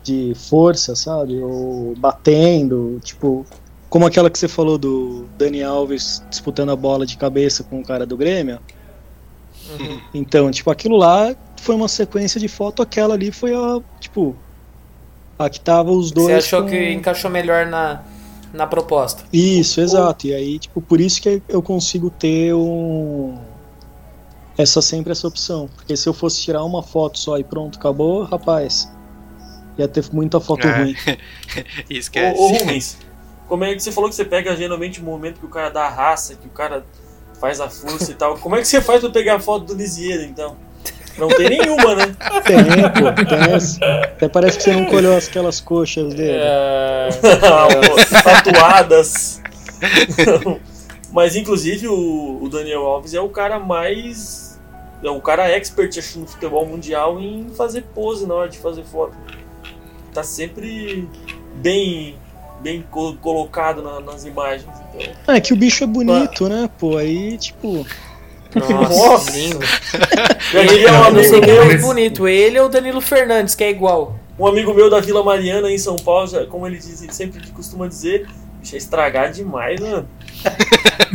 de força, sabe? Ou batendo, tipo, como aquela que você falou do Dani Alves disputando a bola de cabeça com o cara do Grêmio. Então, tipo, aquilo lá foi uma sequência de foto, aquela ali foi a, tipo, a que tava os dois. Você achou com- que encaixou melhor na, na proposta? Isso, exato. E aí, tipo, por isso que eu consigo ter um. Essa sempre essa opção. Porque se eu fosse tirar uma foto só e pronto, acabou, rapaz. Ia ter muita foto É. ruim. Esquece. (laughs) Ô, ô Rubens, como é que você falou que você pega geralmente o momento que o cara dá a raça, que o cara faz a força e tal. Como é que você faz pra pegar a foto do Lisieiro, então? Não tem nenhuma, né? Tem, pô, tem. Até parece que você não colheu aquelas coxas dele. É, (laughs) Tatuadas. Mas inclusive o, o Daniel Alves é o cara mais. É o cara expert acho, no futebol mundial em fazer pose na hora de fazer foto. Tá sempre bem bem co- colocado na- nas imagens. Então, É que o bicho é bonito, né? Pô, aí, tipo. Nossa, lindo. (laughs) Ele, diria um amigo é meu- mais bonito, ele ou o Danilo Fernandes, que é igual. Um amigo meu da Vila Mariana em São Paulo, já- como ele, diz, ele sempre costuma dizer, bicho, é estragar demais, mano.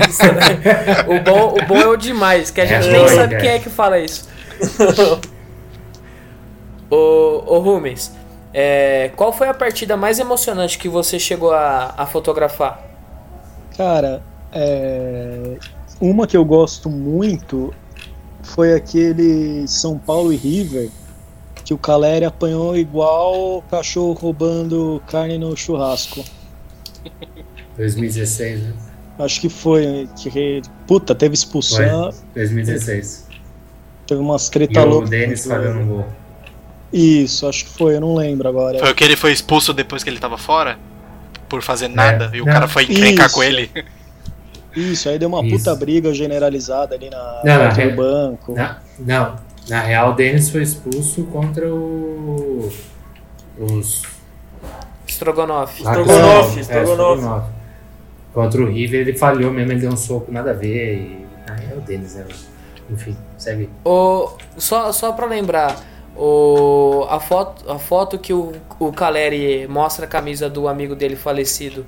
Isso, né? o, bom, o bom é o demais, que a gente É nem doido, sabe é. quem é que fala isso. (laughs) ô, ô Rumens, é, qual foi a partida mais emocionante que você chegou a, a fotografar? Cara, é, uma que eu gosto muito foi aquele São Paulo e River, que o Caleri apanhou igual cachorro roubando carne no churrasco. (laughs) 2016, né? Acho que foi. Que, puta, teve expulsão, 2016. teve umas E treta o loucas. Denis falhou no gol. Isso, acho que foi, eu não lembro agora. Foi o que ele foi expulso depois que ele tava fora? Por fazer nada. e o Não. cara foi encrencar Isso. com ele. Isso, aí deu uma Isso. puta briga generalizada ali na Não, é- do banco. Na, não, na real, o Denis foi expulso contra o. Os. Strogonoff. que Strogonoff, é, Strogonoff. Contra o River, ele falhou mesmo, ele deu um soco, nada a ver. E... Ah, é o Denis, né? Enfim, segue. O, só, só pra lembrar, o, a, foto, a foto que o, o Caleri mostra a camisa do amigo dele falecido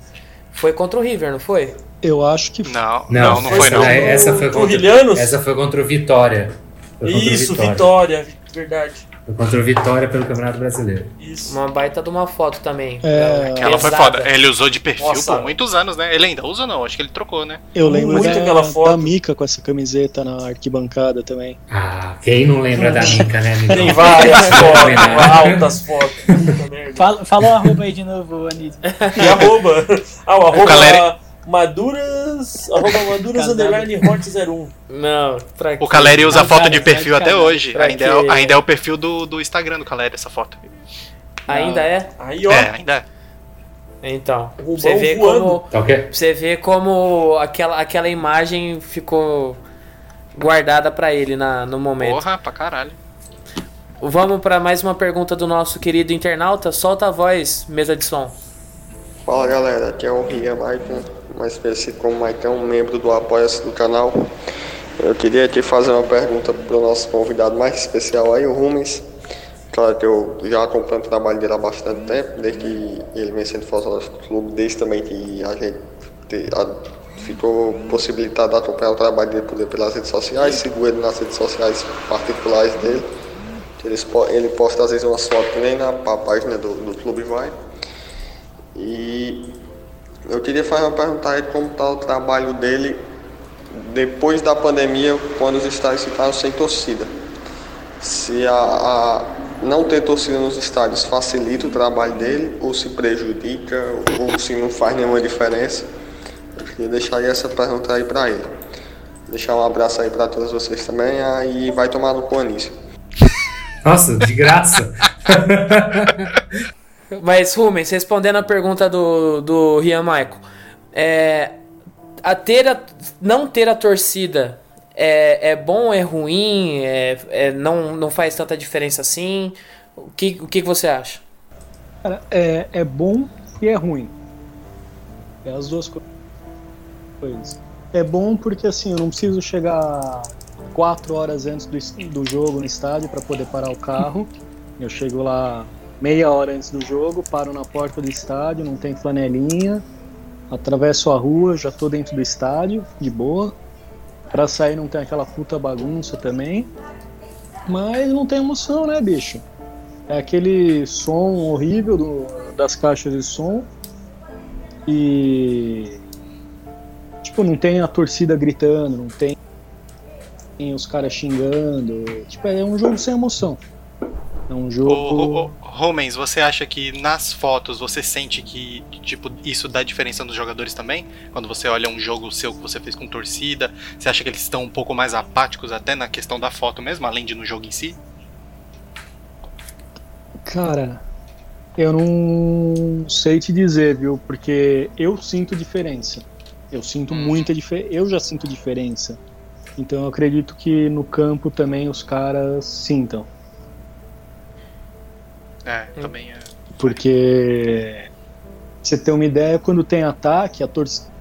foi contra o River, não foi? Eu acho que Não, não, não, foi foi não. não. Essa foi contra, essa foi contra o Vitória. Foi contra o Isso, Vitória, verdade. Contra o Vitória pelo Campeonato Brasileiro. Isso. Uma baita de uma foto também. É, Aquela foi foda. Ele usou de perfil Nossa. por muitos anos, né? Ele ainda usa não, acho que ele trocou, né? eu lembro Muito da, aquela foto. da Mica com essa camiseta na arquibancada também. Ah, quem não lembra da Mica, né, amigão? Tem várias fotos, Né? altas fotos. Fala, fala o arroba aí de novo, Anísio. E arroba. Ah, o arroba Caleri- Maduras. Arroba Maduras underline hot 01. Não, pra O Caleri usa Casado, foto de perfil até hoje. Pra Ainda é, ainda é o perfil do, do Instagram do Caleri, essa foto. Ainda é? Aí, ó. É, ainda é. Então, Rubão você vê voando. como Tá ok? você vê como aquela, aquela imagem ficou guardada pra ele na, no momento. Porra, pra caralho. Vamos pra mais uma pergunta do nosso querido internauta. Solta a voz, mesa de som. Fala galera, aqui é o Rian Maicon, mais conhecido como Maicon, membro do Apoia-se do canal. Eu queria aqui fazer uma pergunta para o nosso convidado mais especial aí, o Rumens. Claro que eu já acompanho o trabalho dele há bastante tempo, desde que ele vem sendo fotógrafo do clube, desde também que a gente te- a- ficou possibilitado acompanhar o trabalho dele por- pelas redes sociais, sigo ele nas redes sociais particulares dele. Ele, ele posta às vezes umas fotos que nem na pá- página do, do clube vai. E eu queria fazer uma pergunta a ele como está o trabalho dele depois da pandemia, quando os estádios ficaram sem torcida. Se a, a não ter torcida nos estádios facilita o trabalho dele, ou se prejudica, ou se não faz nenhuma diferença. Eu queria deixar aí essa pergunta aí para ele. Deixar um abraço aí para todos vocês também, aí vai tomar no cu. Nossa, de graça. (laughs) Mas, Rumens, respondendo a pergunta do, do Rian Michael, é, a ter a, não ter a torcida é, é bom, é ruim, é, é- não, não faz tanta diferença assim? O que, o que você acha? Cara, é, é bom e é ruim. É as duas co- coisas. É bom porque assim, eu não preciso chegar quatro horas antes do, do jogo no estádio para poder parar o carro. Eu chego lá meia hora antes do jogo, paro na porta do estádio, não tem flanelinha, atravesso a rua, já tô dentro do estádio, de boa. Pra sair não tem aquela puta bagunça também. Mas não tem emoção, né, bicho? É aquele som horrível do- das caixas de som. E. Tipo, não tem a torcida gritando, não tem, tem os caras xingando. Tipo, é um jogo sem emoção. É um jogo. ô, ô, Romens, você acha que nas fotos você sente que tipo isso dá diferença nos jogadores também? Quando você olha um jogo seu que você fez com torcida, você acha que eles estão um pouco mais apáticos até na questão da foto mesmo, além de no jogo em si? Cara, eu não sei te dizer, viu? Porque eu sinto diferença. Eu sinto muita diferença. Eu já sinto diferença. Então eu acredito que no campo também os caras sintam. É, também é. Porque pra você ter uma ideia, quando tem ataque, a torcida.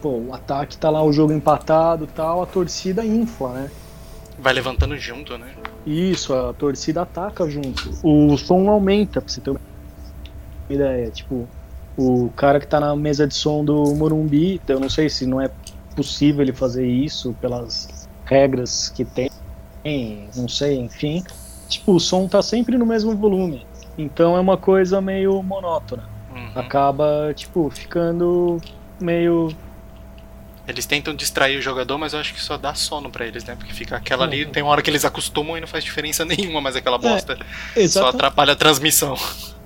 Pô, o ataque tá lá o jogo empatado e tal, a torcida infla, né? Vai levantando junto, né? Isso, a torcida ataca junto. O som aumenta, pra você ter uma ideia. Tipo, o cara que tá na mesa de som do Morumbi, eu não sei se não é possível ele fazer isso pelas regras que tem, não sei, enfim. Tipo, o som tá sempre no mesmo volume. Então é uma coisa meio monótona. Acaba, tipo, ficando meio. Eles tentam distrair o jogador, mas eu acho que só dá sono pra eles, né? Porque fica aquela ali, tem uma hora que eles acostumam e não faz diferença (laughs) nenhuma, mas aquela bosta só exata- atrapalha a transmissão.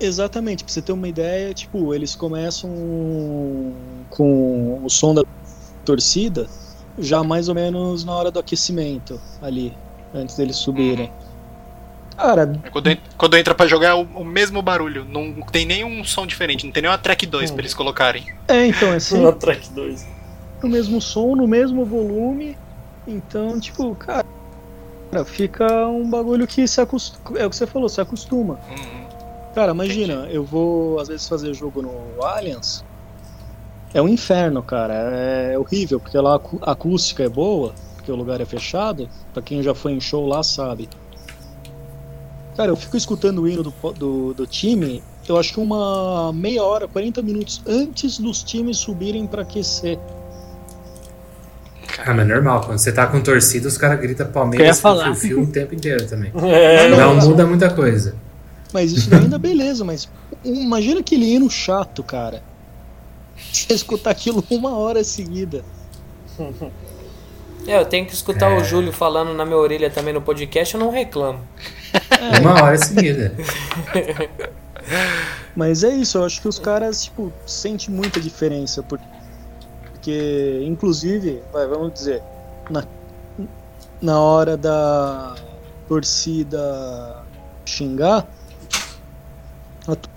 Exatamente, pra você ter uma ideia, tipo, eles começam com o som da torcida já mais ou menos na hora do aquecimento ali, antes deles subirem. Cara, Quando, en- quando entra pra jogar é o, o mesmo barulho, não tem nenhum som diferente, não tem nenhuma track 2 pra eles colocarem. é, então, é sempre Na track 2. no mesmo som, no mesmo volume. Então, tipo, cara, fica um bagulho que se acostuma. É o que você falou, se acostuma. Cara, imagina, eu vou às vezes fazer jogo no Allianz. É um inferno, cara. É horrível, porque lá a acústica é boa, porque o lugar é fechado. Pra quem já foi em show lá sabe. Cara, eu fico escutando o hino do, do, do time, eu acho que uma meia hora, 40 minutos antes dos times subirem pra aquecer. Ah, mas normal, quando você tá com torcida, os caras gritam Palmeiras falar. fio, o tempo inteiro também. (laughs) É, não mas- muda muita coisa. Mas isso daí ainda beleza, mas imagina aquele hino chato, cara. Você escutar aquilo uma hora seguida. (laughs) É, eu tenho que escutar É. o Júlio falando na minha orelha também no podcast, eu não reclamo. (laughs) Uma hora seguida. (laughs) Mas é isso, eu acho que os caras, tipo, sentem muita diferença. por- Porque, inclusive, vai, vamos dizer, na, na hora da torcida xingar, a to-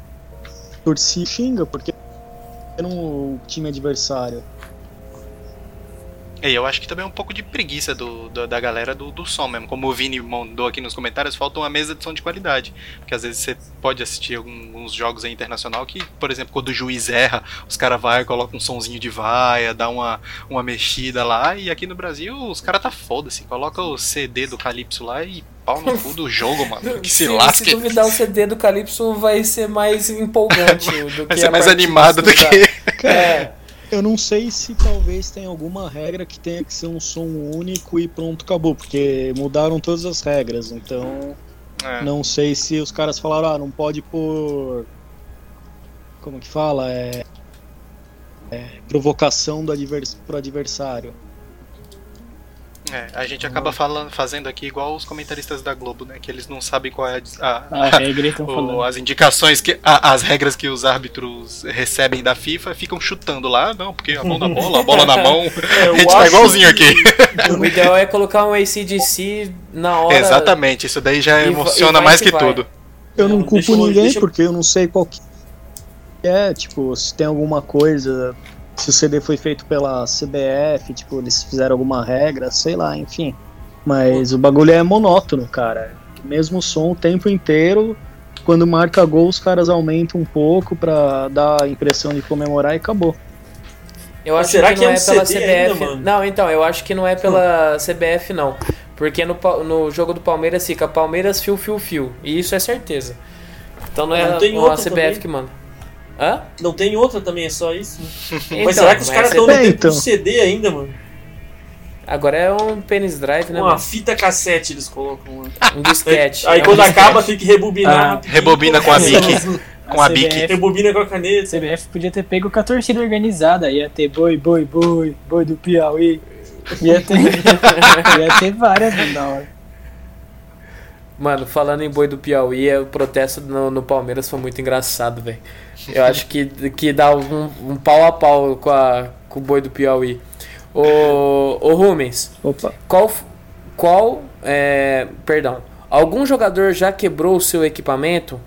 torcida xinga porque é no time adversário. E eu acho que também é um pouco de preguiça do, da, da galera do, do som mesmo. Como o Vini mandou aqui nos comentários, falta uma mesa de som de qualidade. Porque às vezes você pode assistir alguns jogos aí internacional que, por exemplo, quando o juiz erra, os caras vai colocam um sonzinho de vaia, dá uma, uma mexida lá. E aqui no Brasil, os caras tá foda-se. Coloca o CD do Calypso lá e pau no cu do jogo, mano. (laughs) Que se, lasque. Se duvidar, o CD do Calypso vai ser mais empolgante (laughs) do Vai que ser a mais animado do que. (laughs) É, Eu não sei se talvez tenha alguma regra que tenha que ser um som único e pronto, acabou, porque mudaram todas as regras, então É. não sei se os caras falaram, ah, não pode pôr. Como que fala? É. é, provocação do advers... pro adversário. É, a gente acaba falando, fazendo aqui igual os comentaristas da Globo, né? Que eles não sabem qual é a, a- A regra então o- falando. as indicações que a- as regras que os árbitros recebem da FIFA ficam chutando lá, não, porque a mão na bola, a bola na mão. (laughs) eu a gente tá igualzinho que- aqui. o ideal é colocar um ACDC na hora. Exatamente, isso daí já emociona vai mais que tudo. Eu não Não, culpo deixa ninguém, deixa porque eu não sei qual que é, tipo, se tem alguma coisa. Se o CD foi feito pela CBF, tipo, eles fizeram alguma regra, sei lá, enfim. Mas o bagulho é monótono, cara. Mesmo som o tempo inteiro. Quando marca gol, os caras aumentam um pouco pra dar a impressão de comemorar e acabou. Eu acho será que, que não é é, pela CD CBF. ainda, mano? não, então, eu acho que não é pela CBF, não. Porque no, no jogo do Palmeiras fica Palmeiras fio, fio, fio. E isso é certeza. Então não é Não tem a CBF também? que manda. Hã? Não tem outra também, é só isso? né? (laughs) Então, mas será que os caras é estão no CBF, tempo do então. CD ainda, mano? Agora é um penis drive, né? Uma mano? fita cassete eles colocam, mano. Um disquete. (laughs) Aí É um quando disquete. acaba tem que rebobinar. Ah. Rebobina com a Bic. (laughs) Com a Bic. CBF, Rebobina com a caneta. CBF podia ter pego com a torcida organizada. Ia ter boi, boi, boi, boi do Piauí. Ia ter, ia ter várias da hora. Mano, falando em boi do Piauí, é, o protesto no, no Palmeiras foi muito engraçado, velho. Eu acho que, que dá um, um pau a pau com, a, com o boi do Piauí. Ô, ô Rumens, Opa. qual, qual é, perdão, algum jogador já quebrou o seu equipamento?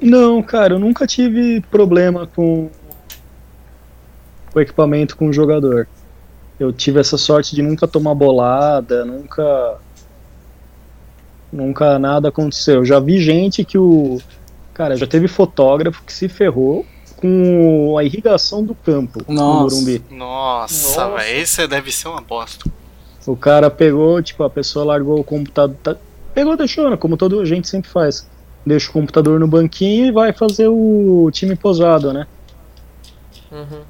Não, cara, eu nunca tive problema com com o equipamento com o jogador. Eu tive essa sorte de nunca tomar bolada, nunca. Nunca nada aconteceu. Já vi gente que o. Cara, já teve fotógrafo que se ferrou com a irrigação do campo no Nossa. Morumbi. Nossa, velho, esse deve ser uma bosta. O cara pegou, tipo, a pessoa largou o computador. tá- Pegou, deixou, né? Como toda gente sempre faz. Deixa o computador no banquinho e vai fazer o time posado, né? Uhum.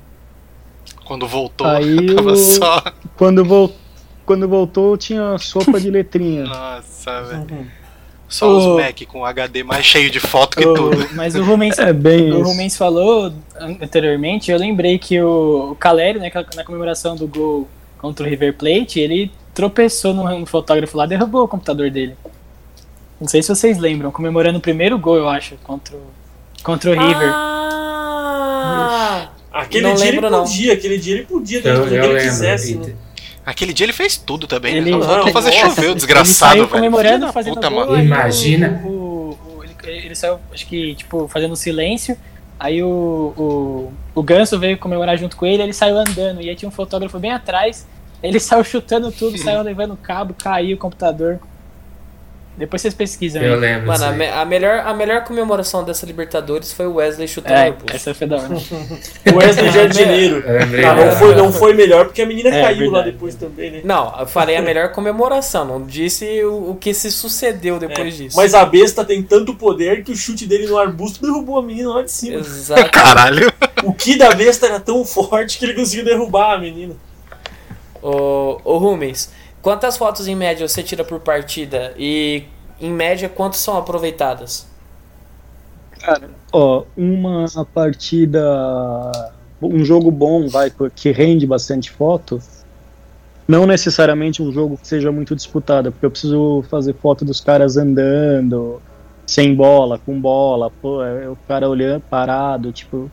Quando voltou, (laughs) Aí tava o- só. Quando, vol... Quando voltou, tinha sopa de letrinha. (laughs) Nossa, velho. Uhum. Só Ô. os Mac com HD mais cheio de foto que O- tudo. Mas o Rumens, (laughs) É bem o. Rumens falou an- anteriormente, eu lembrei que o, Caleri, né, na comemoração do gol contra o River Plate, ele tropeçou no, no fotógrafo lá, derrubou o computador dele. Não sei se vocês lembram, comemorando o primeiro gol, eu acho, contra o, contra o River. Ah! Aquele Não dia lembro, ele não. podia, aquele dia ele podia Eu, tudo que eu ele lembro. quisesse. Né? Aquele dia ele fez tudo também, Ele- né? Não, Não, fazer nossa, chover, o ele desgraçado, saiu velho. comemorando, fazendo puta, gol, Imagina. O, o- o- ele, ele saiu, acho que, tipo, fazendo silêncio. Aí o, o, o Ganso veio comemorar junto com ele, ele saiu andando. E aí tinha um fotógrafo bem atrás. Ele (laughs) saiu chutando tudo, saiu (laughs) levando cabo, caiu o computador. Depois vocês pesquisam Eu aí. lembro. Mano, a, me- a melhor, a melhor comemoração dessa Libertadores foi o Wesley chutando É, o essa foi da hora. (laughs) O Wesley Jardineiro. Ah, não, foi, não foi melhor porque a menina É, caiu lá verdade. depois também, né? Não, eu falei a (laughs) melhor comemoração, não disse o, o que se sucedeu depois É, disso. Mas a besta tem tanto poder que o chute dele no arbusto derrubou a menina lá de cima. Exato. (laughs) Caralho. O que da besta era tão forte que ele conseguiu derrubar a menina. Ô, ô Rumens, quantas fotos em média você tira por partida? E em média, quantas são aproveitadas? Ó, uma partida. Um jogo bom, vai, que rende bastante foto. Não necessariamente um jogo que seja muito disputado, porque eu preciso fazer foto dos caras andando, sem bola, com bola, pô, é o cara olhando, parado, tipo,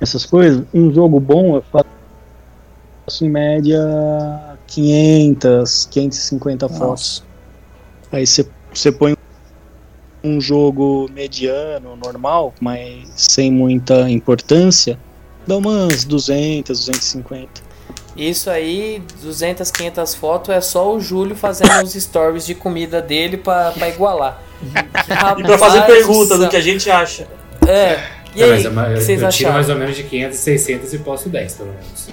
essas coisas. Um jogo bom eu faço em média 500, 550 fotos. Aí você você põe um jogo mediano, normal, mas sem muita importância, dá umas 200, 250. Isso aí, 200, 500 fotos, é só o Júlio fazendo os stories de comida dele pra, pra igualar. (laughs) E pra fazer Rapaz pergunta do que a gente acha. É. E Não, aí, mas é uma- o que eu, vocês eu tiro acharam? mais ou menos de 500, 600 e posto 10, pelo menos.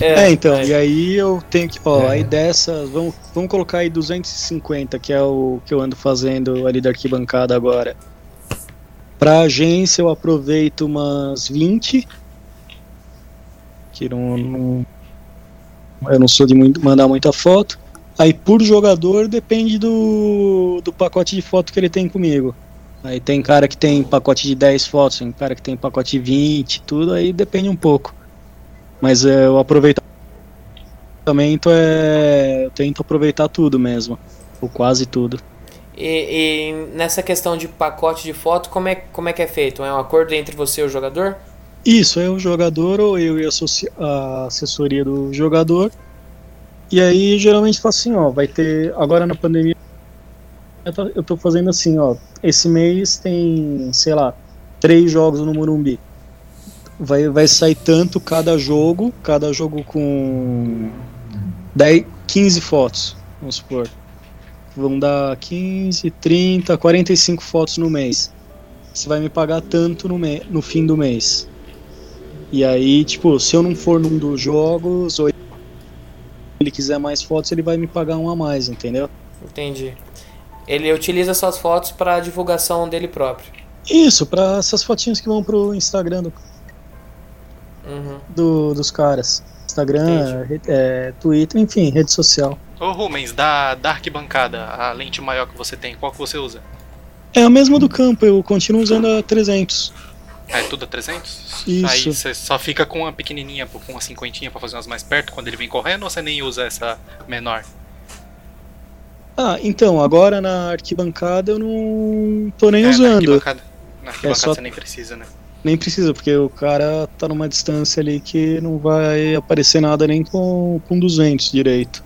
É, então, é. e aí eu tenho que, ó, É. aí dessas, vamos, vamos colocar aí 250, que é o que eu ando fazendo ali da arquibancada agora. Pra agência eu aproveito umas 20, que não, não- eu não sou de muito- mandar muita foto. Aí por jogador depende do, do pacote de foto que ele tem comigo. Aí tem cara que tem pacote de 10 fotos, tem cara que tem pacote de 20, tudo aí depende um pouco. Mas é, o aproveitamento é. Eu tento aproveitar tudo mesmo. Ou quase tudo. E, e nessa questão de pacote de foto, como é, como é que é feito? É um acordo entre você e o jogador? Isso, é o jogador ou eu e a, assessoria do jogador. E aí geralmente faz assim, ó, vai ter. Agora na pandemia eu tô fazendo assim, ó. Esse mês tem, sei lá, três jogos no Morumbi. Vai, vai sair tanto cada jogo, cada jogo com 10, 15 fotos, vamos supor. Vão dar 15, 30, 45 fotos no mês. Você vai me pagar tanto no, me no fim do mês. E aí, tipo, se eu não for num dos jogos, ou ele quiser mais fotos, ele vai me pagar um a mais, entendeu? Entendi. Ele utiliza suas fotos para divulgação dele próprio. Isso, pra essas fotinhas que vão pro Instagram do, Uhum. do- dos caras. Instagram, é, Twitter, enfim, rede social. Ô Rumens, da, da arquibancada, a lente maior que você tem, qual que você usa? É a mesma do campo, eu continuo usando a 300. É tudo a 300? Isso. Aí você só fica com uma pequenininha, com uma cinquentinha pra fazer umas mais perto quando ele vem correndo ou você nem usa essa menor? Ah, então, agora na arquibancada eu não tô nem É, Na usando. arquibancada, na arquibancada só- você nem precisa, né? Nem precisa, porque o cara tá numa distância ali que não vai aparecer nada nem com, com 200 direito.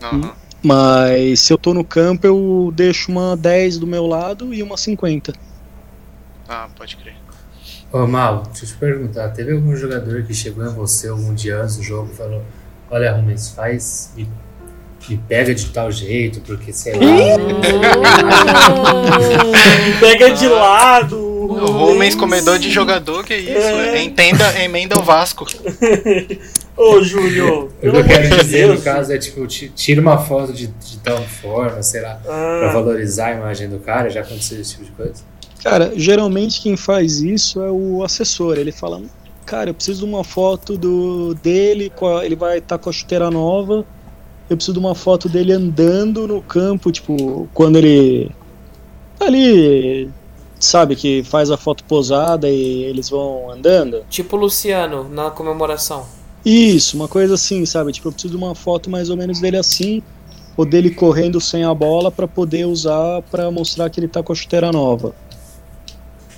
Aham. Mas se eu tô no campo, eu deixo uma 10 do meu lado e uma 50. Ah, pode crer. Ô Mal, deixa eu te perguntar, teve algum jogador que chegou em você algum dia antes do jogo e falou, olha Rubens, faz, me, me pega de tal jeito, porque sei lá. (laughs) Pega de lado. O Rubens, comedor de jogador, que isso? É. Entenda, emenda o Vasco. (laughs) Ô, Júlio. O que eu quero de dizer Deus. no caso é tipo, ti- tira uma foto de, de tal forma, sei lá, pra Ah, valorizar a imagem do cara, já aconteceu esse tipo de coisa? Cara, geralmente quem faz isso é o assessor. Ele fala, cara, eu preciso de uma foto do dele, a- ele vai estar com a chuteira nova. Eu preciso de uma foto dele andando no campo, tipo, quando ele tá ali, sabe, que faz a foto posada e eles vão andando. Tipo o Luciano na comemoração. Isso, uma coisa assim, sabe? Tipo, eu preciso de uma foto mais ou menos dele assim, ou dele correndo sem a bola pra poder usar pra mostrar que ele tá com a chuteira nova.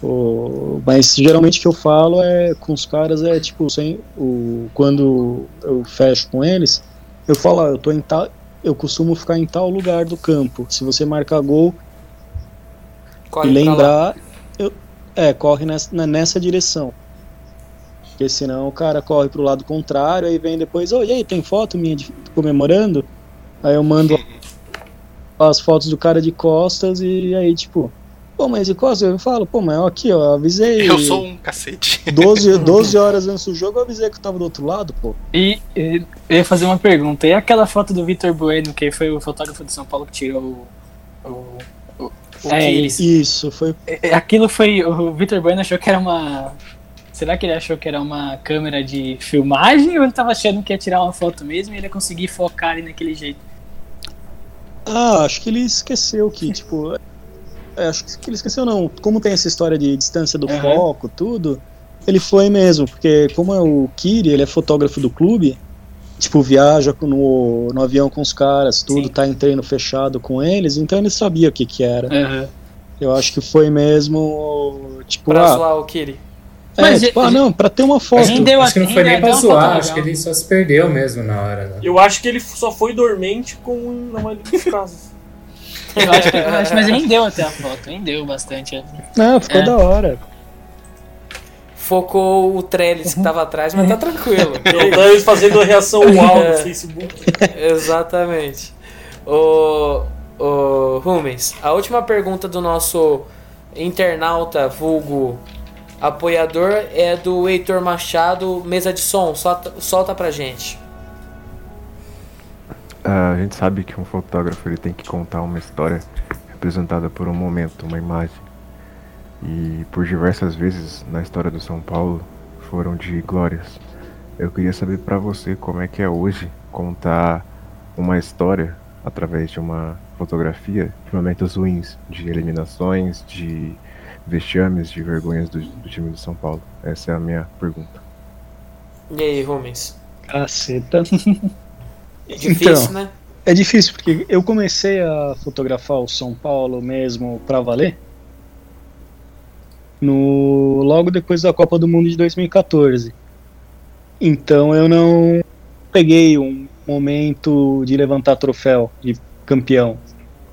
O- Mas geralmente o que eu falo é com os caras é tipo, sem, o, quando eu fecho com eles, eu falo, ó, eu tô em tal, eu costumo ficar em tal lugar do campo. Se você marcar gol Corre e lembrar, eu, é, corre nessa, na- nessa direção. Porque senão o cara corre pro lado contrário, aí vem depois, e aí, tem foto minha de, comemorando? Aí eu mando as fotos do cara de costas e aí, tipo, pô, mas de costas? Eu falo, pô, mas aqui, ó, eu avisei. Eu sou um cacete. (laughs) 12, 12 (laughs) horas antes do jogo, eu avisei que eu tava do outro lado, pô. E, e eu ia fazer uma pergunta. E aquela foto do Vitor Bueno, que foi o fotógrafo de São Paulo que tirou o- o- é, isso. Isso, foi. É, Aquilo foi. O Vitor Bueno achou que era uma. Será que ele achou que era uma câmera de filmagem ou ele tava achando que ia tirar uma foto mesmo e ele ia conseguir focar ali naquele jeito? Ah, acho que ele esqueceu que, (laughs) tipo. é, acho que ele esqueceu, não. Como tem essa história de distância do Aham. foco, tudo, ele foi mesmo, porque como é o Kiri, ele é fotógrafo do clube, tipo, viaja no, no avião com os caras, tudo, Sim. tá em treino fechado com eles, então ele sabia o que que era. Aham. Eu acho que foi mesmo, tipo, Pra ah, zoar o Kiri. é, Mas, tipo, ah, não, pra ter uma foto. Acho que não foi nem pra zoar, foto acho que ele só se perdeu mesmo na hora, né? Eu acho que ele só foi dormente com na maioria dos casos. Eu acho que, (laughs) eu acho- mas rendeu até a foto, rendeu bastante. é. Não, ficou É. da hora. Focou o Trellis que tava atrás, mas tá tranquilo. (laughs) Eu tava fazendo a reação (laughs) uau no É. Facebook. Exatamente. O, o Rumens, a última pergunta do nosso internauta vulgo apoiador é do Heitor Machado, mesa de som. Solta, solta pra gente. Ah, a gente sabe que um fotógrafo ele tem que contar uma história representada por um momento, uma imagem. E por diversas vezes na história do São Paulo foram de glórias. Eu queria saber pra você como é que é hoje contar uma história através de uma fotografia de momentos ruins, de eliminações, de vexames, de vergonhas do, do time do São Paulo. Essa é a minha pergunta. E aí, Rumens? Caceta. (laughs) Difícil, Então. né? É difícil, porque eu comecei a fotografar o São Paulo mesmo pra valer no logo depois da Copa do Mundo de 2014. Então eu não peguei um momento de levantar troféu de campeão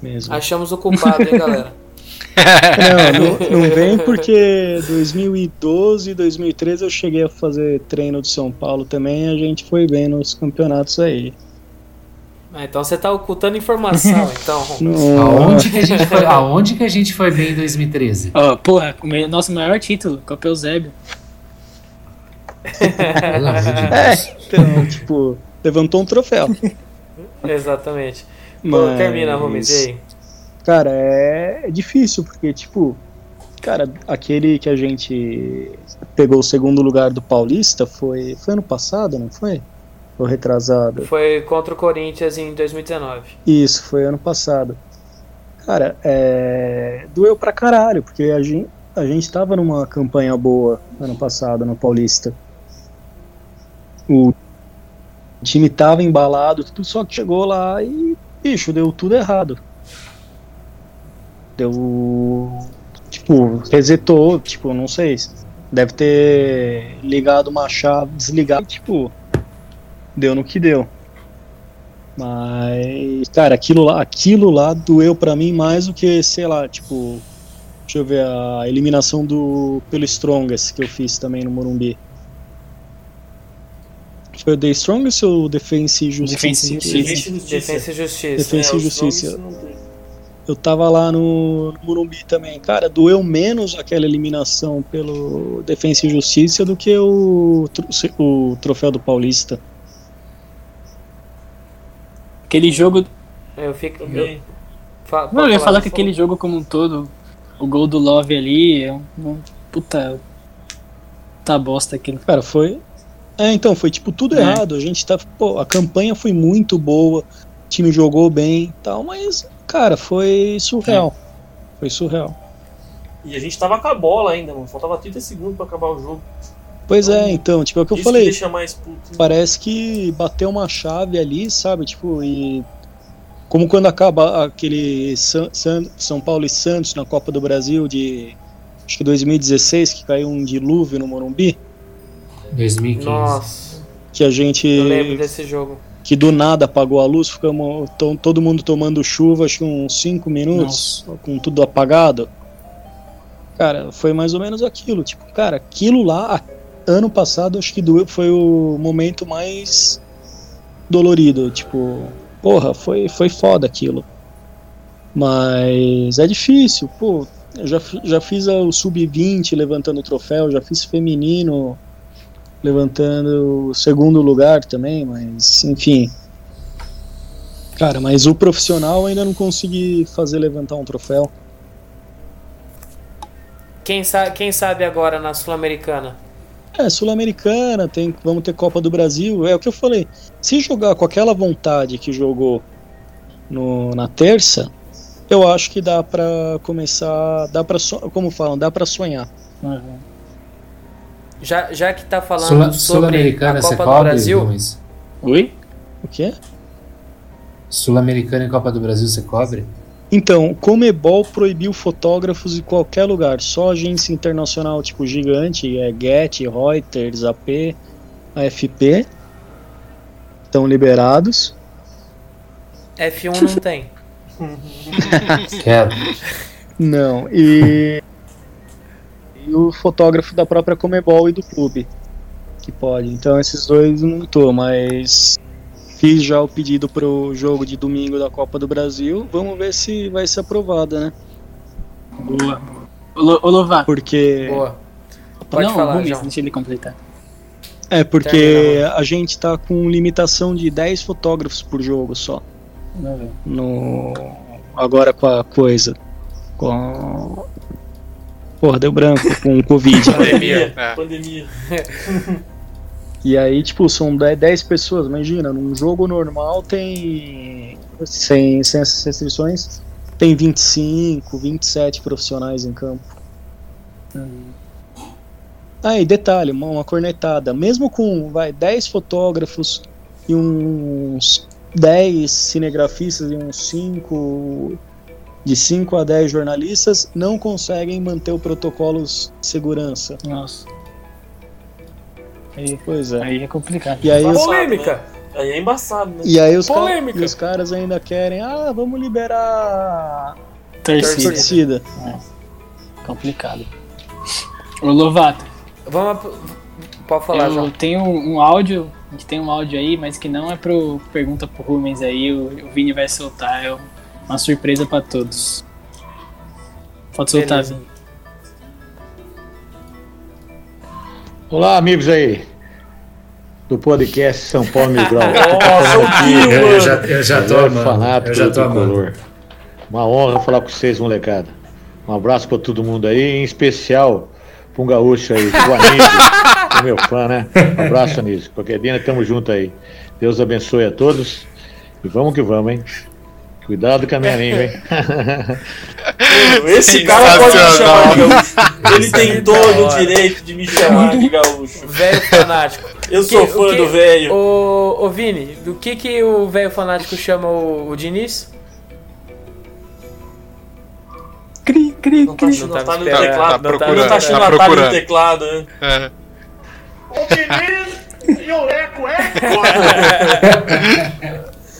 mesmo. Achamos o culpado, hein, galera? (laughs) Não, não, (laughs) não vem porque 2012 e 2013 eu cheguei a fazer treino de São Paulo também a gente foi bem nos campeonatos aí. Ah, então você tá ocultando informação, (laughs) então. Aonde que a gente foi, (laughs) aonde que a gente foi bem em 2013? Ó, porra, o me- nosso maior título, Copa Eusébio. Pelo amor de (laughs) É, então, tipo, levantou um troféu. Exatamente. Pô, Mas- termina, Rumens, e aí? Cara, é, é difícil, porque, tipo, cara, aquele que a gente pegou o segundo lugar do Paulista foi, foi ano passado, não foi? Ou retrasado? Foi contra o Corinthians em 2019. Isso, foi ano passado. Cara, é, doeu pra caralho, porque a gente, a gente tava numa campanha boa ano passado no Paulista. O time tava embalado, tudo só que chegou lá e, bicho, deu tudo errado. Deu. Tipo, resetou, tipo, não sei. Deve ter ligado uma chave, desligado, tipo, deu no que deu. Mas, cara, aquilo lá, aquilo lá doeu pra mim mais do que, sei lá, tipo, Deixa eu ver a eliminação do pelo Strongest que eu fiz também no Morumbi. Foi o The Strongest ou o Defense e Justiça? Defense e Justiça. Defesa e Justiça. Defesa e Justiça. Defensa É, e. Eu tava lá no, no Morumbi também. Cara, doeu menos aquela eliminação pelo Defensa e Justiça do que o, o troféu do Paulista. Aquele jogo. Eu fico. Eu, fa- Não, eu ia falar que aquele jogo como um todo, o gol do Love ali, é um, um puta. Tá bosta aquilo. Cara, foi. É, então, foi tipo tudo É. errado. A gente tá. Pô, a campanha foi muito boa, o time jogou bem e tal, mas, cara, foi surreal. Foi surreal. E a gente tava com a bola ainda, mano. Faltava 30 segundos pra acabar o jogo. Pois é, então, tipo, é o que eu Isso falei. deixa mais puto. Parece que bateu uma chave ali, sabe? Tipo, e. Como quando acaba aquele San- San- São Paulo e Santos na Copa do Brasil de. Acho que 2016, que caiu um dilúvio no Morumbi. 2015. Nossa, Que a gente. eu lembro desse jogo. que do nada apagou a luz, ficamos to- todo mundo tomando chuva, acho que uns 5 minutos, com tudo apagado. Cara, foi mais ou menos aquilo. Tipo, cara, aquilo lá, ano passado, acho que foi o momento mais dolorido. Tipo, porra, foi, foi foda aquilo. Mas é difícil, pô. Eu já, já fiz o sub-20 levantando o troféu, já fiz feminino levantando o segundo lugar também, mas enfim. Cara, mas o profissional ainda não consegui fazer levantar um troféu. Quem, sa quem sabe agora na Sul-Americana? É, Sul-Americana, tem, vamos ter Copa do Brasil, é o que eu falei. Se jogar com aquela vontade que jogou no, na terça, eu acho que dá pra começar, dá pra, so- como falam, dá pra sonhar. Já, já que tá falando Sul- sobre Sul-Americana a você Copa do cobre, Brasil, Rubens? Oi? O quê? Sul-Americana e Copa do Brasil você cobre? Então, Comebol proibiu fotógrafos em qualquer lugar, só agência internacional tipo gigante, é Getty, Reuters, AP, AFP estão liberados. F1 não (laughs) tem. Quero. Não, e, e o fotógrafo da própria Comebol e do clube que pode. Então esses dois não tô, mas fiz já o pedido pro jogo de domingo da Copa do Brasil. Vamos ver se vai ser aprovada, né? Boa. Ô. Porque Boa. Pode não, falar, Rubens, João. deixa ele completar. É, porque a gente tá com limitação de 10 fotógrafos por jogo só. Não, No... Agora com a coisa. Com. Porra, deu branco com o Covid. Pandemia. (laughs) É. Pandemia. (laughs) (laughs) e aí, tipo, são 10 10 pessoas. Imagina, num jogo normal tem. Sem, sem essas restrições, tem 25, 27 profissionais em campo. Ah, e detalhe, uma, uma cornetada. Mesmo com vai, 10 fotógrafos e uns 10 cinegrafistas e uns 5. De 5 a 10 jornalistas, não conseguem manter o protocolo de segurança. Nossa. Aí, Pois é. aí é complicado. E aí, os, Polêmica. Aí é embaçado, né? e aí os, ca- Polêmica. e os caras ainda querem, ah, vamos liberar a Torcida. torcida. Complicado. Ô Lovato, Vamos. Pode falar, eu João. tenho um áudio, a gente tem um áudio aí, mas que não é pro pergunta pro Rubens aí, o, o Vini vai soltar, é uma surpresa pra todos. Pode soltar. Vini. Olá, amigos aí do podcast São Paulo Mil Grau. (laughs) Nossa, Eu mano. já, eu já tô Melhor amando. fanático Eu já tô amando. Uma honra falar com vocês, molecada. Um abraço pra todo mundo aí, em especial pra um gaúcho aí, o Anísio, (laughs) que é meu fã, né? Um abraço, Anísio. Qualquer dia nós tamo junto aí. Deus abençoe a todos e vamos que vamos, hein? Cuidado com a minha língua, hein? (laughs) Esse cara pode me chamar de gaúcho. (laughs) Ele tem todo o direito de me chamar de gaúcho. Velho fanático. Eu Que- sou o fã que- do velho. Ô, ô Vini, do que que o velho fanático chama o, o Diniz? Cri, cri, Não tá, cri. não Não tá no teclado. Tá Não tá tá achando atalho no teclado, né? É.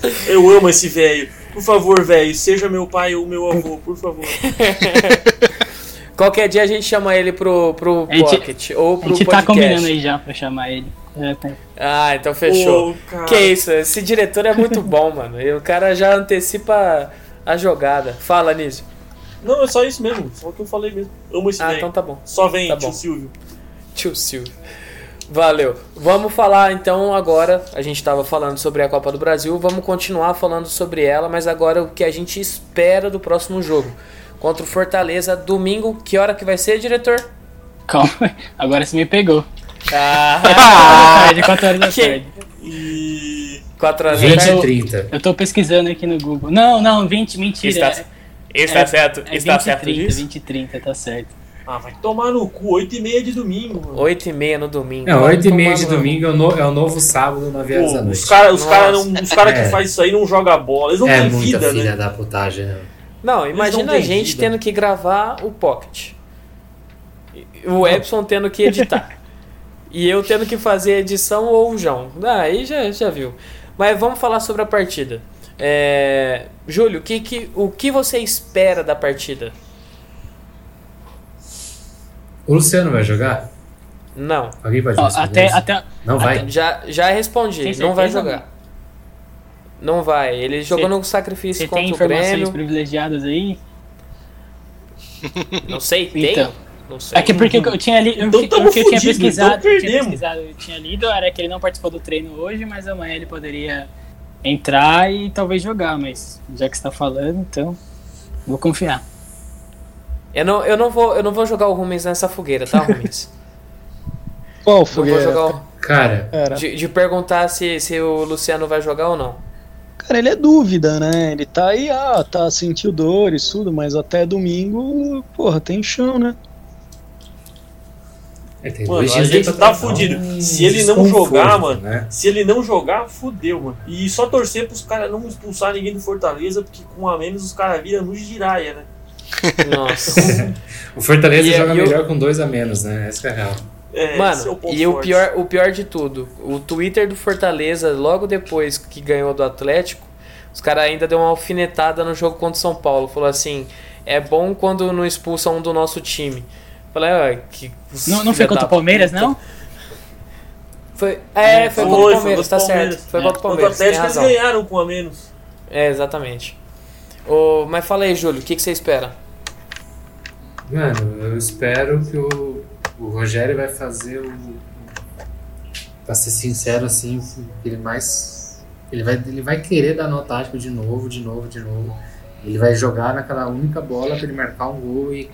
(laughs) Eu amo esse velho. Por favor, velho, seja meu pai ou meu avô, por favor. (laughs) Qualquer dia a gente chama ele pro, pro A gente- Pocket ou A pro gente podcast. tá combinando aí já pra chamar ele. Já tá. Ah, então fechou. Cara. que isso, esse diretor é muito bom, (laughs) mano. E o cara já antecipa a jogada. Fala, Nísio. Não, é só isso mesmo. Só o que eu falei mesmo. Amo esse Ah, então tá bom. Só vem, Tá tio bom. Silvio. Tio Silvio. Valeu. Vamos falar então agora. A gente estava falando sobre a Copa do Brasil. Vamos continuar falando sobre ela, mas agora o que a gente espera do próximo jogo. Contra o Fortaleza, domingo. Que hora que vai ser, diretor? Calma, (laughs) agora você me pegou. Ah, (laughs) tarde, (laughs) 4 horas da Que- tarde. E. 4 horas da 20 tarde. e 30. Eu tô pesquisando aqui no Google. Não, não, 20, mentira. Está, está é, certo? é está 20 e certo 30, disso? 20 e 30, tá certo. Ah, vai tomar no cu. 8 e meia de domingo, mano. 8 e meia no domingo. Não, Vai 8 e meia de no- domingo é o, no- é o novo sábado, 9 horas da Pô, noite. os caras os cara não- os cara que É. faz isso aí não jogam bola. Eles não é têm muita vida, filha né? da putagem, né? Não, imagina não a gente vida. tendo que gravar o Pocket. O Epson tendo que editar. e eu tendo que fazer edição ou o João. Ah, aí já, já viu. Mas vamos falar sobre a partida. É, Júlio, o que, que, o que você espera da partida? O Luciano vai jogar? Não. Alguém pode responder até, isso? até, Não vai? Já, já respondi. Tem Não vai jogar. Não vai. Ele jogou no sacrifício você tem contra o informações Grêmio. privilegiadas aí? Não sei, tem? Então. Não sei. É que porque eu tinha lido, Então o tamo que eu tinha fudido, pesquisado, então eu tinha pesquisado, eu tinha lido era que ele não participou do treino hoje, mas amanhã ele poderia entrar e talvez jogar, mas já que você tá falando, então vou confiar. Eu não, eu, não vou, eu não vou jogar o Rumens nessa fogueira, tá, Rumens? (laughs) Qual Não vou fogueira? jogar o... Cara. De, de perguntar se, se o Luciano vai jogar ou não. Cara, ele é dúvida, né? Ele tá aí, ah, tá, sentiu dores, tudo, mas até domingo, porra, tem chão, né? é, tem Mano, a gente tá fudido. Se ele não jogar, mano, né? Se ele não jogar, fudeu, mano. E só torcer pros caras não expulsar ninguém do Fortaleza, porque com a menos os caras viram no giraia, né? Nossa. (laughs) O Fortaleza E- joga e o- melhor com dois a menos, né? Essa que é a real. É, esse é o Mano, e o pior, o pior de tudo, o Twitter do Fortaleza, logo depois que ganhou do Atlético, os caras ainda deu uma alfinetada no jogo contra o São Paulo. Falou assim: é bom quando não expulsam um do nosso time. Falei, ah, que. Não, não foi contra o Palmeiras, puta. não? Foi, é, foi, Foi, contra o Palmeiras, contra tá o Palmeiras. certo. Foi É. contra o Contra o Palmeiras, tem Atlético eles ganharam com um a menos. É, exatamente. Ô, mas fala aí, Júlio, o que, que você espera? Mano, eu espero que o, o Rogério vai fazer o. Pra ser sincero, assim, ele mais. Ele vai, ele vai querer dar nó tático de novo, de novo, de novo. Ele vai jogar naquela única bola pra ele marcar um gol e,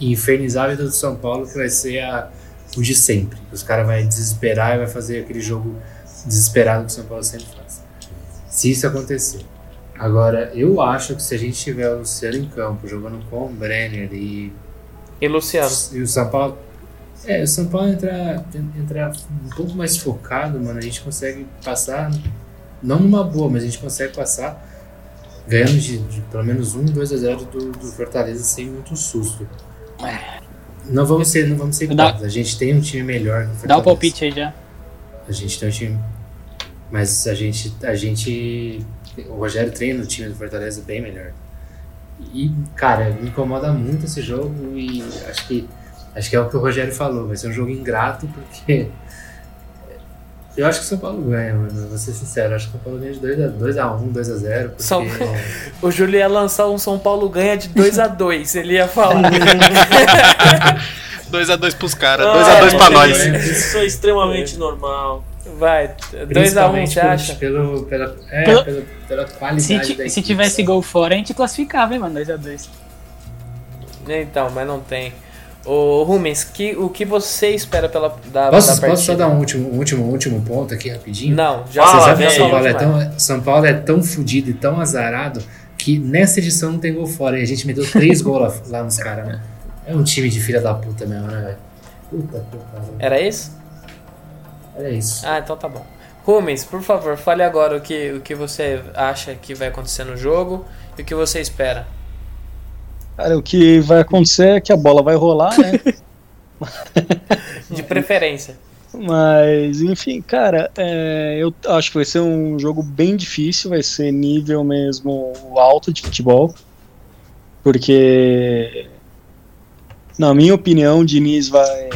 e infernizar a vida do São Paulo, que vai ser a, o de sempre. Os caras vão desesperar e vai fazer aquele jogo desesperado que o São Paulo sempre faz. Se isso acontecer. Agora, eu acho que se a gente tiver o Luciano em campo jogando com o Brenner e, E Luciano? e o São Paulo. É, o São Paulo entrar, entrar um pouco mais focado, mano, a gente consegue passar, não numa boa, mas a gente consegue passar ganhando de, de pelo menos 1, 2 a 0 do, do Fortaleza sem muito susto. Não vamos ser, não vamos ser hipócritas, a gente tem um time melhor Dá o palpite aí já. A gente tem um time. Mas a gente. A gente. O Rogério treina o time do Fortaleza bem melhor. E, cara, me incomoda muito esse jogo e acho que. Acho que é o que o Rogério falou, vai ser um jogo ingrato porque. Eu acho que o São Paulo ganha, mano. Vou ser sincero, acho que o São Paulo ganha de 2x1, 2x0. Porque... São- (laughs) O Júlio ia lançar um São Paulo ganha de 2 a 2 ele ia falar. (laughs) 2x2 pros caras, Ah, 2x2 pra é, nós. Isso é extremamente normal. Vai, 2 a 1 Principalmente você pelo- acha? Pelo, pela, é, Pelo- pela, pela qualidade Se, da ti- equipe, se tivesse gol fora, a gente classificava, hein, mano? 2x2. Então, mas não tem. Ô, Rumens, que, o que você espera pela, da, Posso, da posso partida? só dar um último, um último, um último ponto aqui rapidinho? Não, já Você sabe que. São Paulo, é tão, São Paulo é tão fudido e tão azarado que nessa edição não tem gol fora. E a gente meteu três (laughs) gols lá, lá nos caras, né? É um time de filha da puta mesmo, né, velho? Puta que pariu. Era isso? É isso. Ah, então tá bom. Rumens, por favor, fale agora o que, o que você acha que vai acontecer no jogo e o que você espera. Cara, o que vai acontecer é que a bola vai rolar, né? (laughs) De preferência. Mas, enfim, cara, é, eu acho que vai ser um jogo bem difícil, vai ser nível mesmo alto de futebol. Porque Na minha opinião, o Diniz vai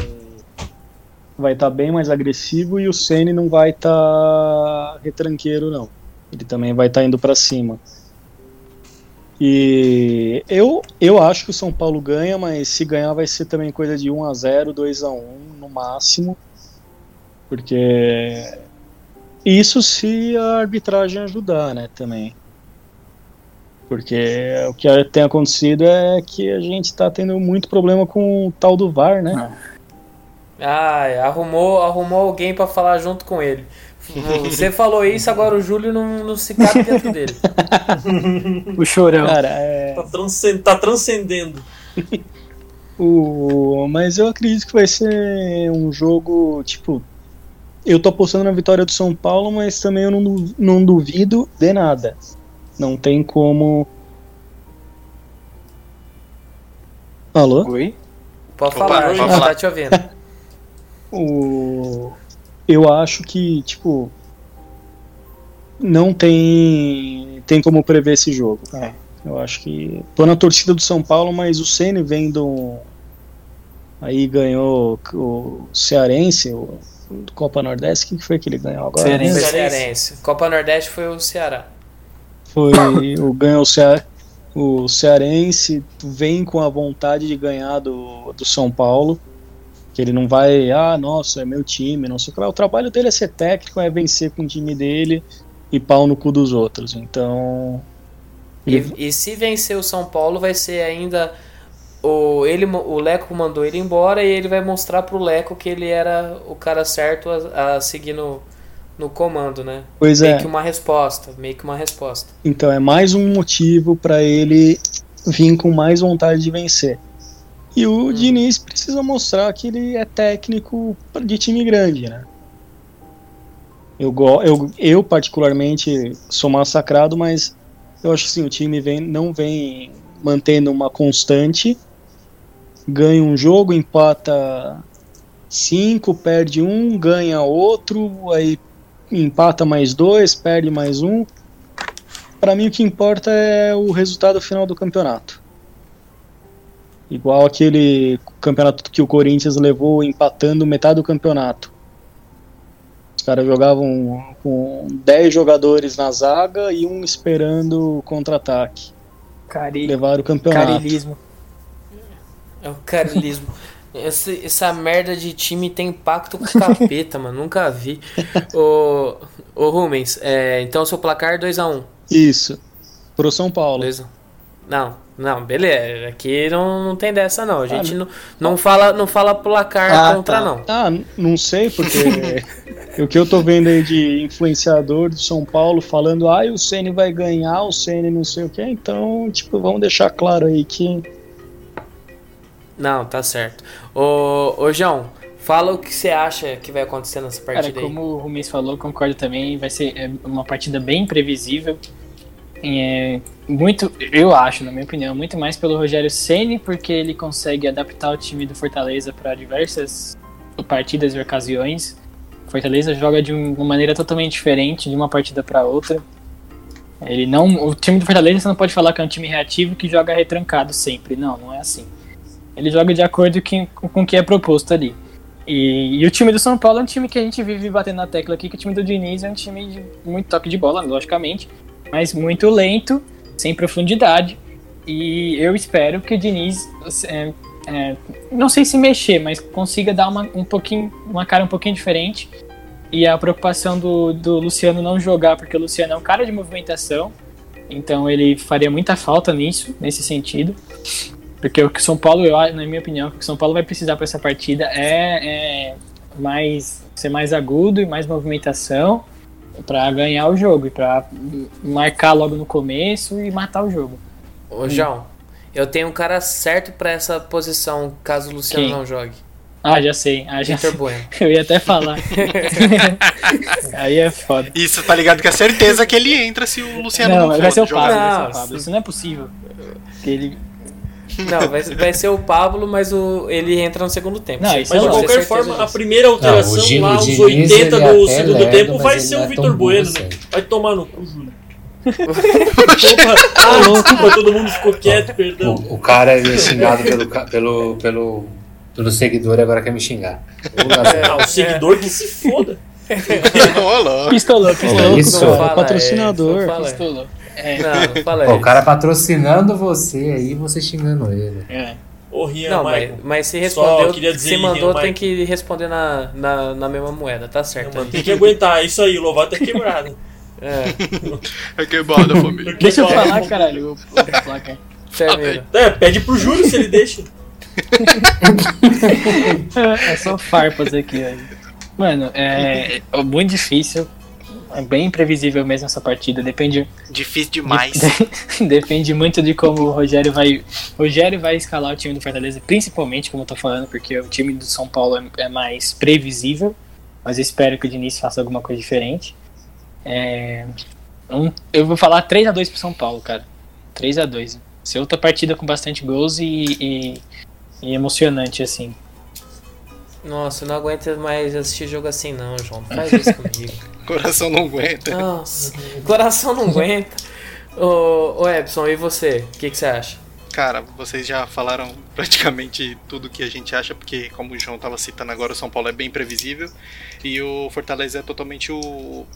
vai estar bem mais agressivo e o Ceni não vai estar retranqueiro não. Ele também vai estar indo para cima. E eu, eu acho que o São Paulo ganha, mas se ganhar vai ser também coisa de 1 a 0, 2 a 1 no máximo. Porque isso se a arbitragem ajudar, né, também. Porque o que tem acontecido é que a gente está tendo muito problema com o tal do VAR, né? Ah, arrumou, arrumou alguém para falar junto com ele. Você falou isso, agora o Júlio não, não se cabe dentro dele. (laughs) o chorão. Cara, é... tá, transcend, tá transcendendo. o... Mas eu acredito que vai ser um jogo, tipo. Eu tô apostando na vitória do São Paulo, mas também eu não, não duvido de nada. Não tem como. Alô? Oi? Pode Opa, falar, a gente tá te ouvindo. O... Eu acho que, tipo. Não tem. Tem como prever esse jogo. É. Eu acho que. Tô na torcida do São Paulo, mas o Ceni vem do. Aí ganhou o Cearense, o Copa Nordeste. Quem que foi que ele ganhou agora? Cearense. Cearense. Copa Nordeste foi o Ceará. Foi o ganhou o, Cea, o Cearense, vem com a vontade de ganhar do, do São Paulo. Que ele não vai, ah, nossa, é meu time, não sei o que lá. O trabalho dele é ser técnico, é vencer com o time dele e pau no cu dos outros. Então. E, e se vencer o São Paulo, vai ser ainda. O, ele, o Leco mandou ele embora e ele vai mostrar pro Leco que ele era o cara certo a, a seguir no, no comando, né? Pois meio é. que uma resposta, meio que uma resposta. Então é mais um motivo para ele vir com mais vontade de vencer. E o hum. Diniz precisa mostrar que ele é técnico de time grande, né? Eu, eu, eu particularmente sou massacrado, mas eu acho que assim, o time vem, não vem mantendo uma constante. Ganha um jogo, empata cinco, perde um, ganha outro, aí empata mais dois, perde mais um. Para mim o que importa é o resultado final do campeonato. Igual aquele campeonato que o Corinthians levou empatando metade do campeonato. Os caras jogavam com 10 jogadores na zaga e um esperando o contra-ataque. Cari... Levaram o campeonato. Carilismo. É o carilismo. (laughs) Essa, essa merda de time tem pacto com capeta, (laughs) mano. Nunca vi. (laughs) Ô, ô Rumens, é, então seu placar 2x1. Um. Isso. Pro São Paulo. Beleza. Não, não, beleza. Aqui não, não tem dessa, não. A gente ah, não, não, fala, não fala placar ah, contra, tá. não. Ah, não sei, porque (laughs) o que eu tô vendo aí de influenciador de São Paulo falando, ah, o Ceni vai ganhar, o Ceni não sei o que, então, tipo, vamos deixar claro aí que. Não, tá certo. Ô, ô João, fala o que você acha que vai acontecer nessa partida Cara, como o Rumis falou, concordo também, vai ser é, uma partida bem previsível. É, muito, eu acho, na minha opinião, muito mais pelo Rogério Ceni porque ele consegue adaptar o time do Fortaleza para diversas partidas e ocasiões. Fortaleza joga de uma maneira totalmente diferente de uma partida para outra. Ele não, o time do Fortaleza você não pode falar que é um time reativo que joga retrancado sempre. Não, não é assim. Ele joga de acordo com, com o que é proposto ali. E, e, o time do São Paulo é um time que a gente vive batendo na tecla aqui, que o time do Diniz é um time de muito toque de bola, logicamente, mas muito lento, sem profundidade. E eu espero que o Diniz, é, é, não sei se mexer, mas consiga dar uma, um pouquinho, uma cara um pouquinho diferente. E a preocupação do, do Luciano não jogar, porque o Luciano é um cara de movimentação, então ele faria muita falta nisso, nesse sentido. Porque o que São Paulo, eu, na minha opinião, o que São Paulo vai precisar para essa partida é, é, mais ser mais agudo e mais movimentação para ganhar o jogo e para marcar logo no começo e matar o jogo. Ô, João, eu tenho um cara certo para essa posição caso o Luciano Quem? não jogue. Ah, já sei. Ah, já Vitor Bueno. (laughs) Eu ia até falar. (laughs) Aí é foda. Isso, tá ligado que é certeza que ele entra se o Luciano não, não, vai ser o jogar. Pablo, vai ser o Pablo. Isso não é possível. Porque ele não, vai, vai ser o Pablo, mas o, ele entra no segundo tempo. Não, mas de qualquer forma, a primeira alteração não, lá, os Diniz, 80 do é segundo lerdo, tempo, vai ser não o é Vitor Bueno, burro né? assim. Vai tomar no cu, Júlio. (laughs) Opa, ah, desculpa, todo mundo ficou quieto, perdão. O, o cara é xingado pelo, pelo, pelo, pelo seguidor e agora quer me xingar. Ah, o seguidor que se foda. (laughs) Pistolou. É isso? Não É fala, patrocinador. é, Não. Pistolou. É. Não, não fala (laughs) Pô, o cara patrocinando você aí e você xingando ele. É. Ô, Rian, Não, mas, Michael. mas se Só respondeu, queria dizer se mandou, Rian, tem que responder na, na, na mesma moeda, tá certo. Mano, tem que aguentar, é isso aí, o Lovato é quebrado. É, (laughs) É quebrada, família. Deixa eu falar, caralho. É, pede pro Júlio se ele deixa. (laughs) É só farpas aqui, velho. Mano, é, é muito difícil. É bem imprevisível mesmo essa partida. Depende, Difícil demais. (laughs) depende muito de como o Rogério vai. O Rogério vai escalar o time do Fortaleza, principalmente, como eu tô falando, porque o time do São Paulo é, é mais previsível. Mas eu espero que o Diniz faça alguma coisa diferente. É, um- eu vou falar 3x2 pro São Paulo, cara. 3x2. Ser outra partida com bastante gols e, e- e emocionante, assim. Nossa, eu não aguento mais assistir jogo assim não, João. Não faz isso (laughs) comigo. Coração não aguenta. Nossa, coração não aguenta. Ô, ô Epson, e você? O que, que você acha? Cara, vocês já falaram (laughs) praticamente tudo que a gente acha, porque como o João tava citando agora, o São Paulo é bem previsível e o Fortaleza é totalmente o, o,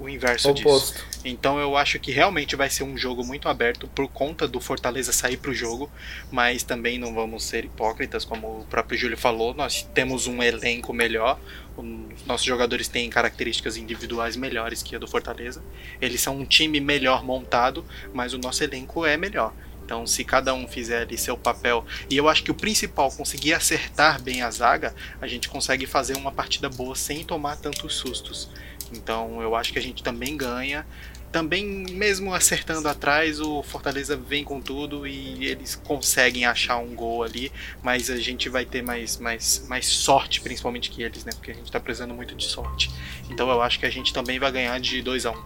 o inverso Oposto. disso. Então eu acho que realmente vai ser um jogo muito aberto por conta do Fortaleza sair pro jogo, mas também não vamos ser hipócritas, como o próprio Júlio falou, nós temos um elenco melhor, os nossos jogadores têm características individuais melhores que a do Fortaleza. Eles são um time melhor montado, mas o nosso elenco é melhor. Então, se cada um fizer ali seu papel, e eu acho que o principal, conseguir acertar bem a zaga, a gente consegue fazer uma partida boa sem tomar tantos sustos. Então, eu acho que a gente também ganha. Também, mesmo acertando atrás, o Fortaleza vem com tudo e eles conseguem achar um gol ali, mas a gente vai ter mais, mais, mais sorte, principalmente que eles, né? Porque a gente tá precisando muito de sorte. Então, eu acho que a gente também vai ganhar de 2 a 1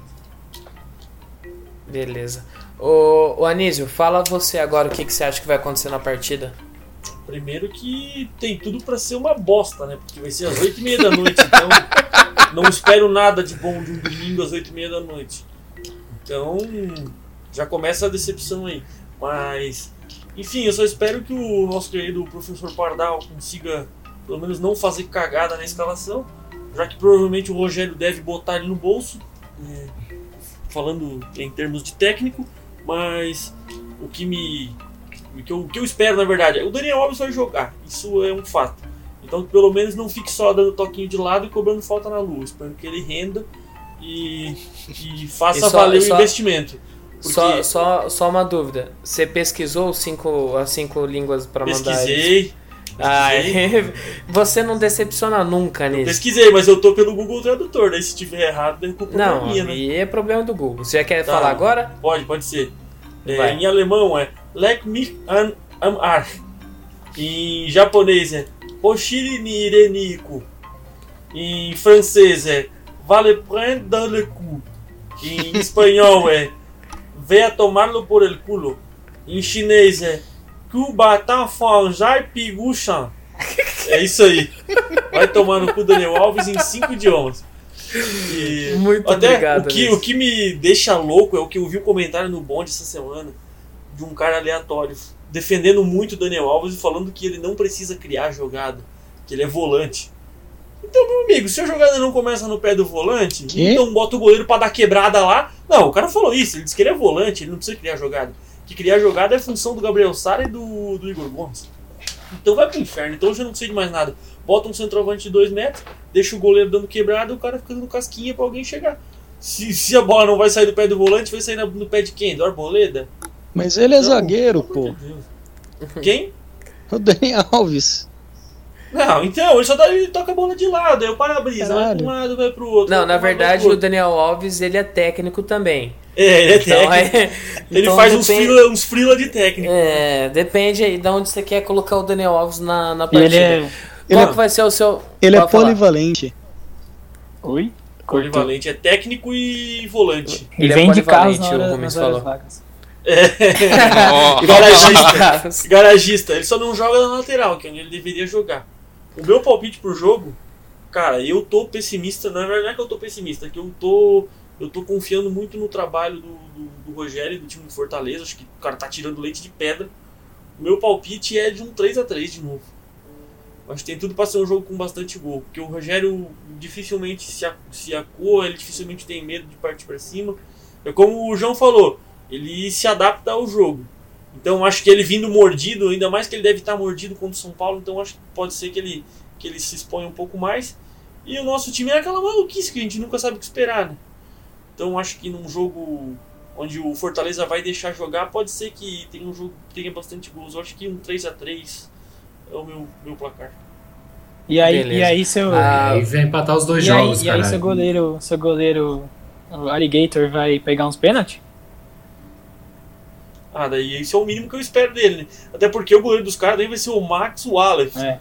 Beleza. Ô, ô Anísio, fala você agora o que, que você acha que vai acontecer na partida. Primeiro que tem tudo pra ser uma bosta, né? Porque vai ser às 8h30 da noite, então (laughs) não espero nada de bom de um domingo às 8h30 da noite. Então já começa a decepção aí. Mas, enfim, eu só espero que o nosso querido professor Pardal consiga pelo menos não fazer cagada na escalação, já que provavelmente o Rogério deve botar ele no bolso, é, falando em termos de técnico, mas o que me o que, eu, o que eu espero, na verdade, é o Daniel Alves vai jogar. Isso é um fato. Então, pelo menos não fique só dando toquinho de lado e cobrando falta na lua. Espero que ele renda e, e faça E só- valer só- o investimento. Porque Só, só, só uma dúvida. Você pesquisou cinco, as cinco línguas pra mandar pesquisei. eles? Ah, (laughs) você não decepciona nunca nisso. Pesquisei, mas eu tô pelo Google Tradutor. Daí se tiver errado, é culpa Não, minha, né? e é problema do Google. Você já quer Tá. falar agora? Pode, pode ser. É, em alemão é Leck mich an am Arsch. Em japonês é Oshiri ni Ireniku. Em francês é Vale prendre dans le cou. Em (laughs) espanhol é Venha tomar-lo por el culo. Em chinês é Kubatan Fanjai Piguchan. É isso aí. Vai tomar no cu Daniel Alves em cinco idiomas. E Muito até obrigado, o que, o que me deixa louco é o que eu vi um comentário no bonde essa semana de um cara aleatório defendendo muito o Daniel Alves e falando que ele não precisa criar jogada, que ele é volante. Então, meu amigo, se a jogada não começa no pé do volante, Que? então bota o goleiro pra dar quebrada lá. Não, o cara falou isso, ele disse que ele é volante, ele não precisa criar jogada. Que criar jogada é função do Gabriel Sara e do, do Igor Gomes. Então vai pro inferno, então eu já não sei de mais nada. Bota um centroavante de 2 metros, deixa o goleiro dando quebrada e o cara fica dando casquinha pra alguém chegar. Se, se a bola não vai sair do pé do volante, vai sair no pé de quem? Do Arboleda? Mas ele é Não, zagueiro, pô. Deus. Quem? O Daniel Alves. Não, então, ele só dá, ele toca a bola de lado, aí o para-brisa vai pra um lado, vai pro outro. Não, na verdade o. Daniel Alves ele é técnico também. É, ele é Então, técnico. é- (laughs) Ele então faz uns depende- frila, uns frila de técnico. É, depende aí de onde você quer colocar o Daniel Alves na, na partida. ele é. Ele Qual é- que vai ser o seu. Ele é Pode falar. polivalente. Oi? Polivalente é técnico e volante. E Ele é vende carros polivalente, na o hora, Gomes nas horas falou. vagas. Ó, (laughs) Garagista. Garagista. Ele só não joga na lateral, que é onde ele deveria jogar. O meu palpite pro jogo, cara, eu tô pessimista. Na verdade, não é que eu tô pessimista, é que eu tô Eu tô confiando muito no trabalho do, do, do Rogério do time do Fortaleza. Acho que o cara tá tirando leite de pedra. O meu palpite é de um 3 a 3 de novo. Acho que tem tudo para ser um jogo com bastante gol. Porque o Rogério dificilmente se, se acua, ele dificilmente tem medo de partir para cima. É como o João falou, ele se adapta ao jogo. Então acho que ele vindo mordido, ainda mais que ele deve estar mordido contra o São Paulo, então acho que pode ser que ele, que ele se exponha um pouco mais. E o nosso time é aquela maluquice que a gente nunca sabe o que esperar, né? Então acho que num jogo onde o Fortaleza vai deixar jogar, pode ser que tenha um jogo que tenha bastante gols. Eu acho que um 3 a 3 é o meu, meu placar. E aí, Beleza. e aí seu. Ah, Aí vai empatar os dois e aí, jogos, e aí seu goleiro, seu goleiro, o Alligator, vai pegar uns pênaltis? Ah, daí esse é o mínimo que eu espero dele, né? Até porque o goleiro dos caras daí vai ser o Max Wallace. É.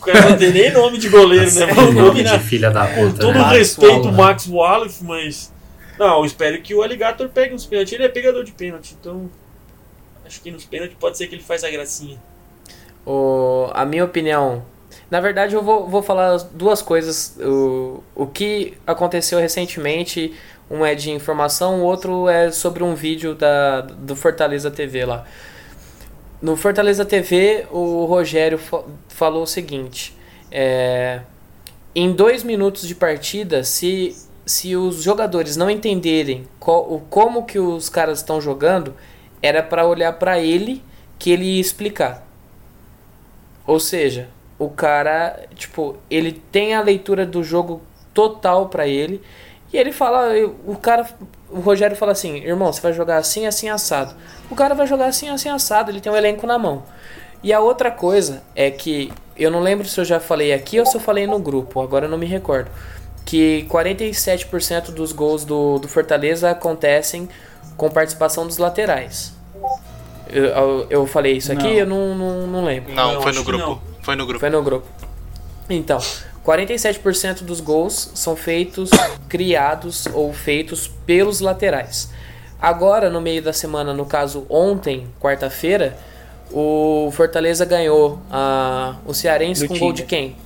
O cara não tem nem nome de goleiro, né? Vamos Nome combinar. de filha da puta, Todo né? o respeito, Wallace. Max Wallace, mas. Não, eu espero que o Alligator pegue uns pênaltis. Ele é pegador de pênalti, então. Acho que nos pênaltis pode ser que ele faz a gracinha. O, a minha opinião. Na verdade, eu vou, vou falar duas coisas. O, o que aconteceu recentemente. Um é de informação, o outro é sobre um vídeo da, do Fortaleza TV lá. No Fortaleza TV, o Rogério fa- falou o seguinte: é, em dois minutos de partida, se, se os jogadores não entenderem o, como que os caras estão jogando, era para olhar para ele que ele ia explicar. Ou seja, o cara, tipo, ele tem a leitura do jogo total pra ele. E ele fala, o cara, o Rogério fala assim: "Irmão, você vai jogar assim, assim assado". O cara vai jogar assim, assim assado, ele tem o elenco na mão. E a outra coisa é que eu não lembro se eu já falei aqui ou se eu falei no grupo, agora eu não me recordo. Que 47% dos gols do, do Fortaleza acontecem com participação dos laterais. Eu, eu, eu falei isso aqui, Não. eu não, não, não lembro. Não, foi no grupo. não. Foi no grupo. Foi no grupo. Então, 47% dos gols são feitos, (coughs) criados ou feitos pelos laterais. Agora, no meio da semana, no caso ontem, quarta-feira, o Fortaleza ganhou a, o Cearense Do com gol Tinga. de quem?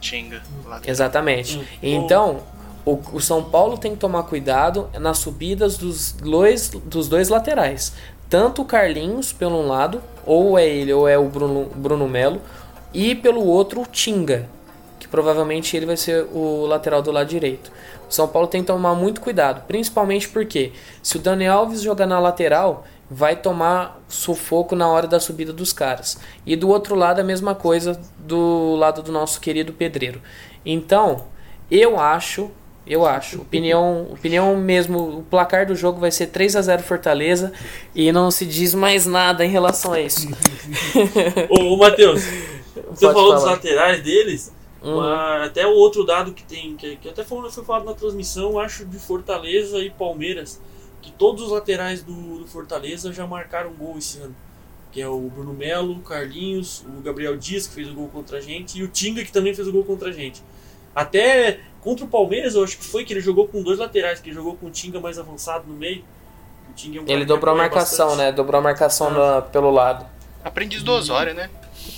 Tinga. Exatamente. Hum. Então, o, o São Paulo tem que tomar cuidado nas subidas dos dois, dos dois laterais. Tanto o Carlinhos, pelo um lado, ou é ele ou é o Bruno, Bruno Melo, e pelo outro o Tinga, provavelmente ele vai ser o lateral do lado direito. O São Paulo tem que tomar muito cuidado, principalmente porque se o Dani Alves jogar na lateral, vai tomar sufoco na hora da subida dos caras. E do outro lado a mesma coisa do lado do nosso querido Pedreiro. Então, eu acho, eu acho, opinião, opinião mesmo, o placar do jogo vai ser 3 a 0 Fortaleza e não se diz mais nada em relação a isso. Ô, ô Matheus, (laughs) você Pode falou dos falar. laterais deles, Uhum. até o outro dado que tem, que, que até foi, foi falado na transmissão, acho, de Fortaleza e Palmeiras, que todos os laterais do, do Fortaleza já marcaram gol esse ano. Que é o Bruno Melo, o Carlinhos, o Gabriel Dias, que fez o gol contra a gente, e o Tinga, que também fez o gol contra a gente. Até contra o Palmeiras, eu acho que foi que ele jogou com dois laterais, que ele jogou com o Tinga mais avançado no meio. O Tinga é um Ele dobrou a marcação, bastante. né? Dobrou a marcação Ah. na- pelo lado. Aprendiz do Osório, né?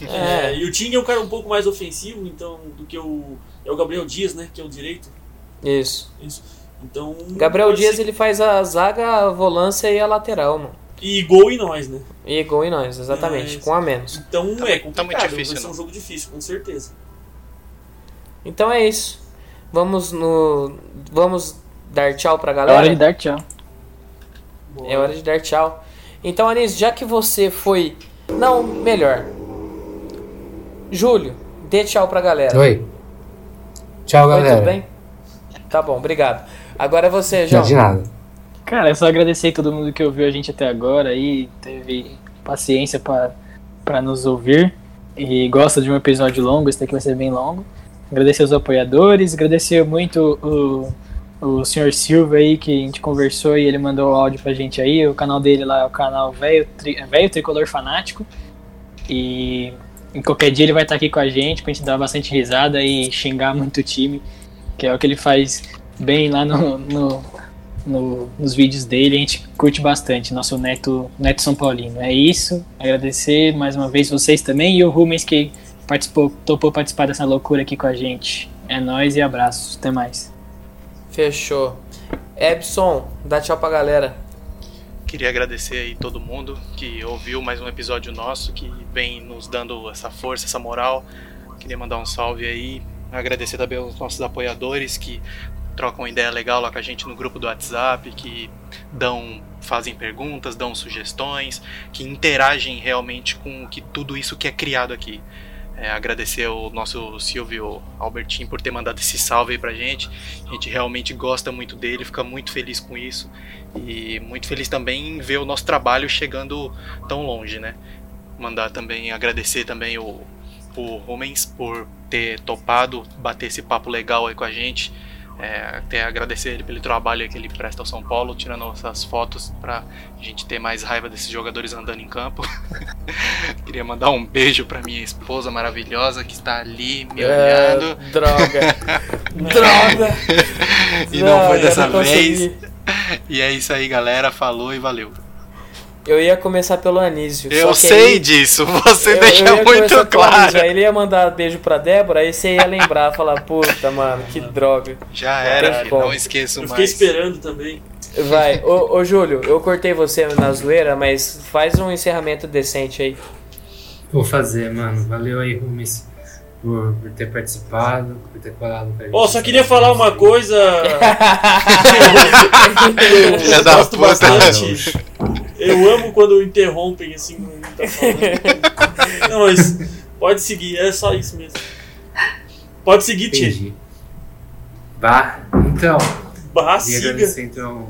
(laughs) É, e o Tinga é um cara um pouco mais ofensivo, então, do que o. É o Gabriel Dias, né? Que é o direito. Isso. Isso. Então. Gabriel Dias ser- ele faz a zaga, a volância e a lateral, mano. E gol em nós, né? E gol em nós, exatamente, É, com a menos. Então Tá é muito- tá muito complicado. difícil, vai ser um não. jogo difícil, com certeza. Então é isso. Vamos no. Vamos dar tchau pra É galera? hora de dar tchau. É hora de dar tchau. Então, Anis, já que você foi. Não, melhor. Júlio, dê tchau pra galera. Oi. Tchau, Oi, galera. tudo bem? Tá bom, obrigado. Agora é você, Não, João. de nada. Cara, é só agradecer todo mundo que ouviu a gente até agora aí, teve paciência pra pra nos ouvir e gosta de um episódio longo, esse daqui vai ser bem longo. Agradecer os apoiadores, agradecer muito o, o senhor Silva aí que a gente conversou e ele mandou o áudio pra gente aí. O canal dele lá é o canal Velho Tri, Velho Tricolor Fanático. E em qualquer dia ele vai estar aqui com a gente pra gente dar bastante risada e xingar muito o time, que é o que ele faz bem lá no, no, no- nos vídeos dele, a gente curte bastante, nosso Neto, Neto São Paulino. É isso, agradecer mais uma vez vocês também e o Rubens que participou, topou participar dessa loucura aqui com a gente. É nóis e abraços, até mais. Fechou. Ebson, dá tchau pra galera. Queria agradecer aí todo mundo que ouviu mais um episódio nosso, que vem nos dando essa força, essa moral. Queria mandar um salve aí, agradecer também aos nossos apoiadores que trocam ideia legal lá com a gente no grupo do WhatsApp, que dão, fazem perguntas, dão sugestões, que interagem realmente com que tudo isso que é criado aqui. É, agradecer ao nosso Silvio Albertin por ter mandado esse salve aí pra gente. A gente realmente gosta muito dele, fica muito feliz com isso. E muito feliz também em ver o nosso trabalho chegando tão longe, né? Mandar também agradecer também o, o Rumens por ter topado bater esse papo legal aí com a gente. É, até agradecer ele pelo trabalho que ele presta ao São Paulo, tirando essas fotos pra gente ter mais raiva desses jogadores andando em campo. (laughs) Queria mandar um beijo pra minha esposa maravilhosa que está ali me É, olhando. droga. (laughs) droga. e não, foi eu dessa não vez. E é isso aí, galera. Falou e valeu. Eu ia começar pelo Anísio. Eu só que sei aí- disso, você Eu- deixa eu muito claro. Anísio, Aí ele ia mandar beijo pra Débora, aí você ia lembrar, (laughs) falar, puta, mano, que droga. Já era, Tem filho, não esqueço Eu fiquei mais. esperando também. Vai, ô, ô Júlio, eu cortei você na zoeira, mas faz um encerramento decente aí. Vou fazer, mano. Valeu aí, Rumes, por, por ter participado, por ter colado com a gente. Ó, só queria falar uma coisa. eu Filha da gosto puta. bastante. Eu amo quando interrompem assim quando tá falando. Não, mas pode seguir, é só isso mesmo. Pode seguir, Tia. Bah, então. Bah, queria siga. agradecer então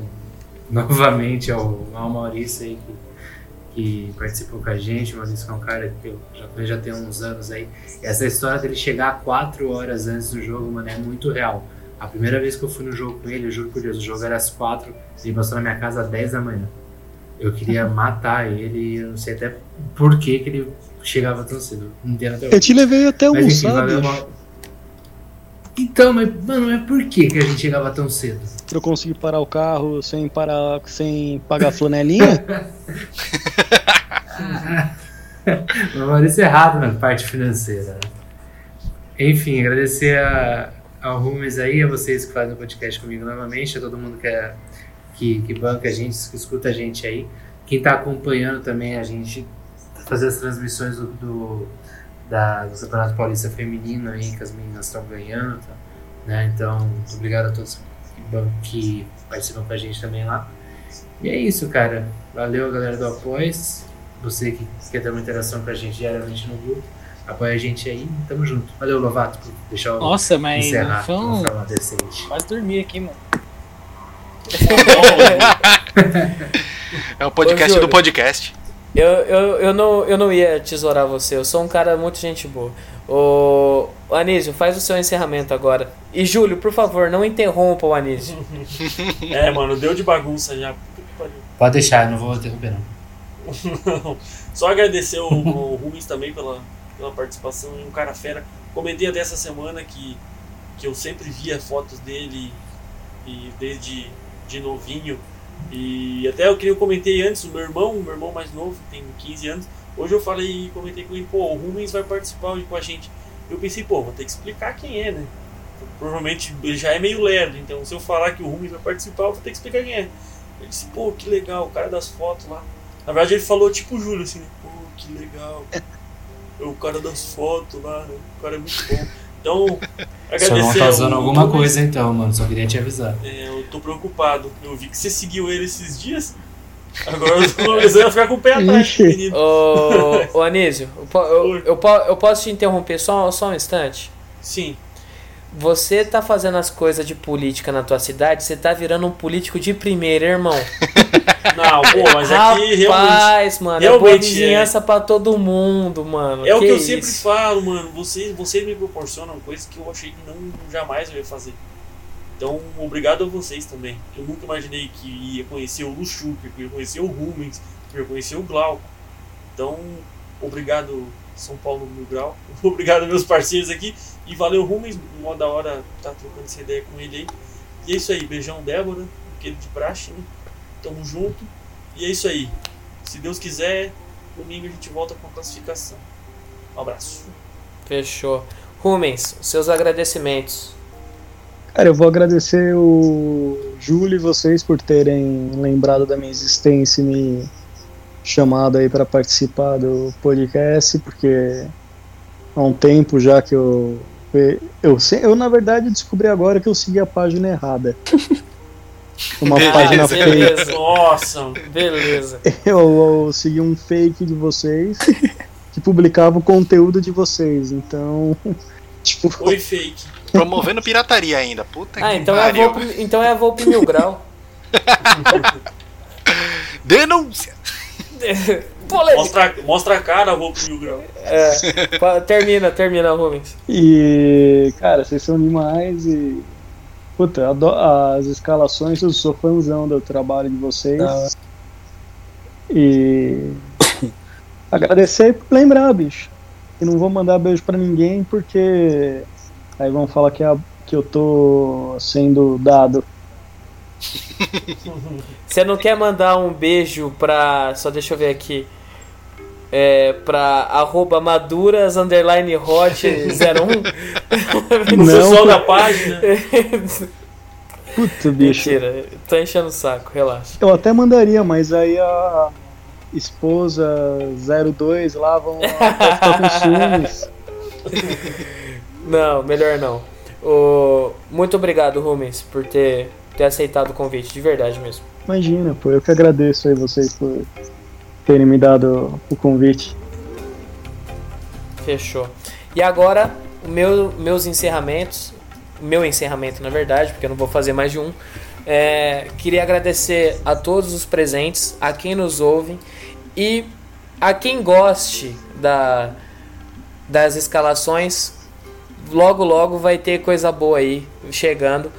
novamente ao, ao Maurício aí que, que participou com a gente. O Maurício que é um cara que eu já, já tenho uns anos aí. E essa história dele chegar quatro horas antes do jogo, mano, é muito real. A primeira vez que eu fui no jogo com ele, eu juro por Deus, o jogo era às quatro, ele passou na minha casa às 10 da manhã. Eu queria matar ele eu não sei até por que, que ele chegava tão cedo. Não entendo até Eu te levei até Mas enfim. Mau- Então, mas, mano, mas por que, que a gente chegava tão cedo? Eu conseguir parar o carro sem parar, sem pagar a flanelinha. (laughs) Maurício é errado na parte financeira. né? Enfim, agradecer a, ao Rumes aí, a vocês que fazem o podcast comigo novamente, a todo mundo que, é, que, que banca a gente, que escuta a gente aí. Quem tá acompanhando também a gente fazer as transmissões do, do, da, do Campeonato Paulista Feminino aí, que as meninas estão ganhando. tá? Né? Então, obrigado a todos que, participam com a gente também lá. E é isso, cara. Valeu, galera do Apoies. Você que quer ter uma interação com a gente diariamente no grupo, apoia a gente aí. Tamo junto. Valeu, Lovato, por deixar Nossa, mas encerrar foi um- uma forma decente. Quase dormi aqui, mano. (laughs) É o podcast Ô, do podcast. Eu, eu, eu, não, eu não ia tesourar você, eu sou um cara muito gente boa. Ô, ô, Anísio, faz o seu encerramento agora. E Júlio, por favor, não interrompa o Anísio. (laughs) É, mano, deu de bagunça já. Pode deixar, não vou interromper não. (laughs) Só agradecer o, o Rubens também pela, pela participação em um cara fera. Comentei até essa semana que, que eu sempre via fotos dele e desde de novinho. E até eu queria eu comentei antes, o meu irmão, o meu irmão mais novo, tem 15 anos. Hoje eu falei, comentei com ele, pô, o Rubens vai participar hoje com a gente. Eu pensei, pô, vou ter que explicar quem é, né? Provavelmente ele já é meio lerdo, então se eu falar que o Rubens vai participar, eu vou ter que explicar quem é. Ele disse, pô, que legal, o cara das fotos lá. Na verdade ele falou tipo o Júlio, assim, pô, que legal. É o cara das fotos lá, né? O cara é muito bom. Então, (laughs) agradecer irmão tá ao usando alguma Rubens. coisa então, mano. Só queria te avisar. É, eu tô preocupado. Eu vi que você seguiu ele esses dias. Agora começando a ficar com o pé atrás, menino. Ô, ô Anísio, eu, eu, eu, eu posso te interromper só, só um instante? Sim. Você tá fazendo as coisas de política na tua cidade, você tá virando um político de primeira, irmão. (laughs) Não, pô, mas aqui realmente. Rapaz, mano, é boa realmente vizinhança pra todo mundo, mano. É o que eu isso? sempre falo, mano. Vocês, vocês me proporcionam coisas que eu achei que não jamais eu ia fazer. Então, obrigado a vocês também. Eu nunca imaginei que ia conhecer o Luxuca, que ia conhecer o Rumens, que ia conhecer o Glauco. Então, obrigado São Paulo Mil Grau. (laughs) Obrigado meus parceiros aqui. E valeu Rumens, mó da hora tá trocando essa ideia com ele aí. E é isso aí, beijão Débora, aquele de praxe, né? Tamo junto. E é isso aí. Se Deus quiser, domingo a gente volta com a classificação. Um abraço. Fechou. Rumens, seus agradecimentos. Cara, eu vou agradecer o Júlio e vocês por terem lembrado da minha existência e me chamado aí para participar do podcast, porque há um tempo já que eu eu, eu na verdade descobri agora que eu segui a página errada. (laughs) Uma beleza, página beleza. fake. Nossa, beleza. Eu, eu segui um fake de vocês que publicava o conteúdo de vocês. Então, (laughs) tipo, Oi, fake. Promovendo pirataria ainda. Puta Ah, que então é, a pariu. Volpe, então é a Volpe Mil Grau. (laughs) Denúncia! (laughs) Polêmica. Mostra, mostra a cara, vou pro Mil Grau. É, termina, termina, Rubens. E, cara, vocês são demais e. Puta, adoro as escalações, eu sou fãzão do trabalho de vocês. E. (coughs) Agradecer por lembrar, bicho. E não vou mandar beijo pra ninguém porque. Aí vão falar que, a- que eu tô sendo dado. Você não quer mandar um beijo pra. Só deixa eu ver aqui. É, pra arroba maduras underline hot 01? (laughs) Não, pessoal da página. (laughs) Puta, bicho. Mentira, tô enchendo o saco, relaxa. Eu até mandaria, mas aí a esposa 02 lá vão ficar com ciúmes. (laughs) Não, melhor não. Ô, muito obrigado, Rubens, por ter, ter aceitado o convite, de verdade mesmo. Imagina, pô, eu que agradeço aí vocês por terem me dado o convite. Fechou. E agora, o meu, meus encerramentos. o Meu encerramento, na verdade, porque eu não vou fazer mais de um. É, queria agradecer a todos os presentes, a quem nos ouve e a quem goste da, das escalações. Logo, logo vai ter coisa boa aí chegando.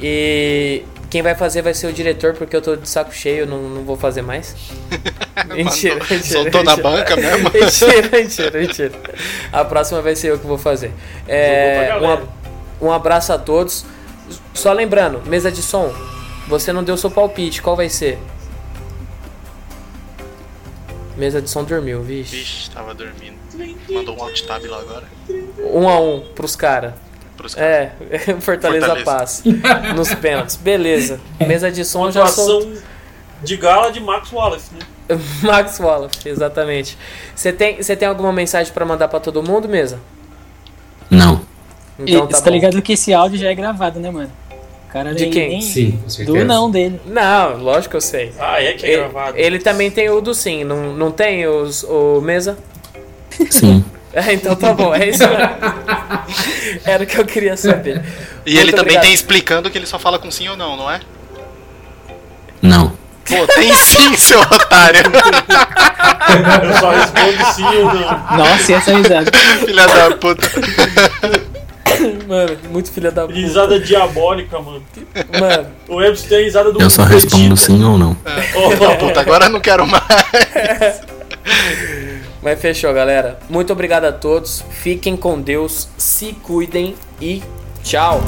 E quem vai fazer vai ser o diretor, porque eu tô de saco cheio, não, não vou fazer mais. (laughs) mentira, Mandou- mentira. soltou na mentira. banca mesmo? (laughs) mentira, mentira, mentira. A próxima vai ser eu que vou fazer. É, um, um abraço a todos. Só lembrando, mesa de som, você não deu seu palpite, qual vai ser? Mesa de som dormiu, vixe. Vixe, tava dormindo. Mandou um alt tab lá agora. Um a um pros caras. É, (laughs) Fortaleza, Fortaleza. Paz. Nos pênaltis. Beleza. Mesa de som já sou. De gala de Max Wallace, né? (laughs) Max Wallace, exatamente. Você tem, você tem alguma mensagem pra mandar pra todo mundo, mesa? Não. Então e, tá você tá ligado que esse áudio já é gravado, né, mano? Cara De quem? nem- Sim, com Do certeza. não dele. Não, lógico que eu sei. Ah, é que é ele, gravado. ele também tem o do sim, não, não tem os, o mesa? Sim. É, (laughs) então tá bom, é isso mesmo. Era o que eu queria saber. E ele Muito também obrigado. tem explicando que ele só fala com sim ou não, não é? Não. Pô, tem sim, (laughs) seu otário. Eu só respondo sim ou não. Nossa, e essa risada. Filha da puta. Mano, muito filha da puta. Risada diabólica, mano. Mano, O Webster tem a risada do Eu só respondo sim ou não. Ó, puta, agora eu não quero mais. (laughs) mas fechou, galera. Muito obrigado a todos. Fiquem com Deus, se cuidem e tchau.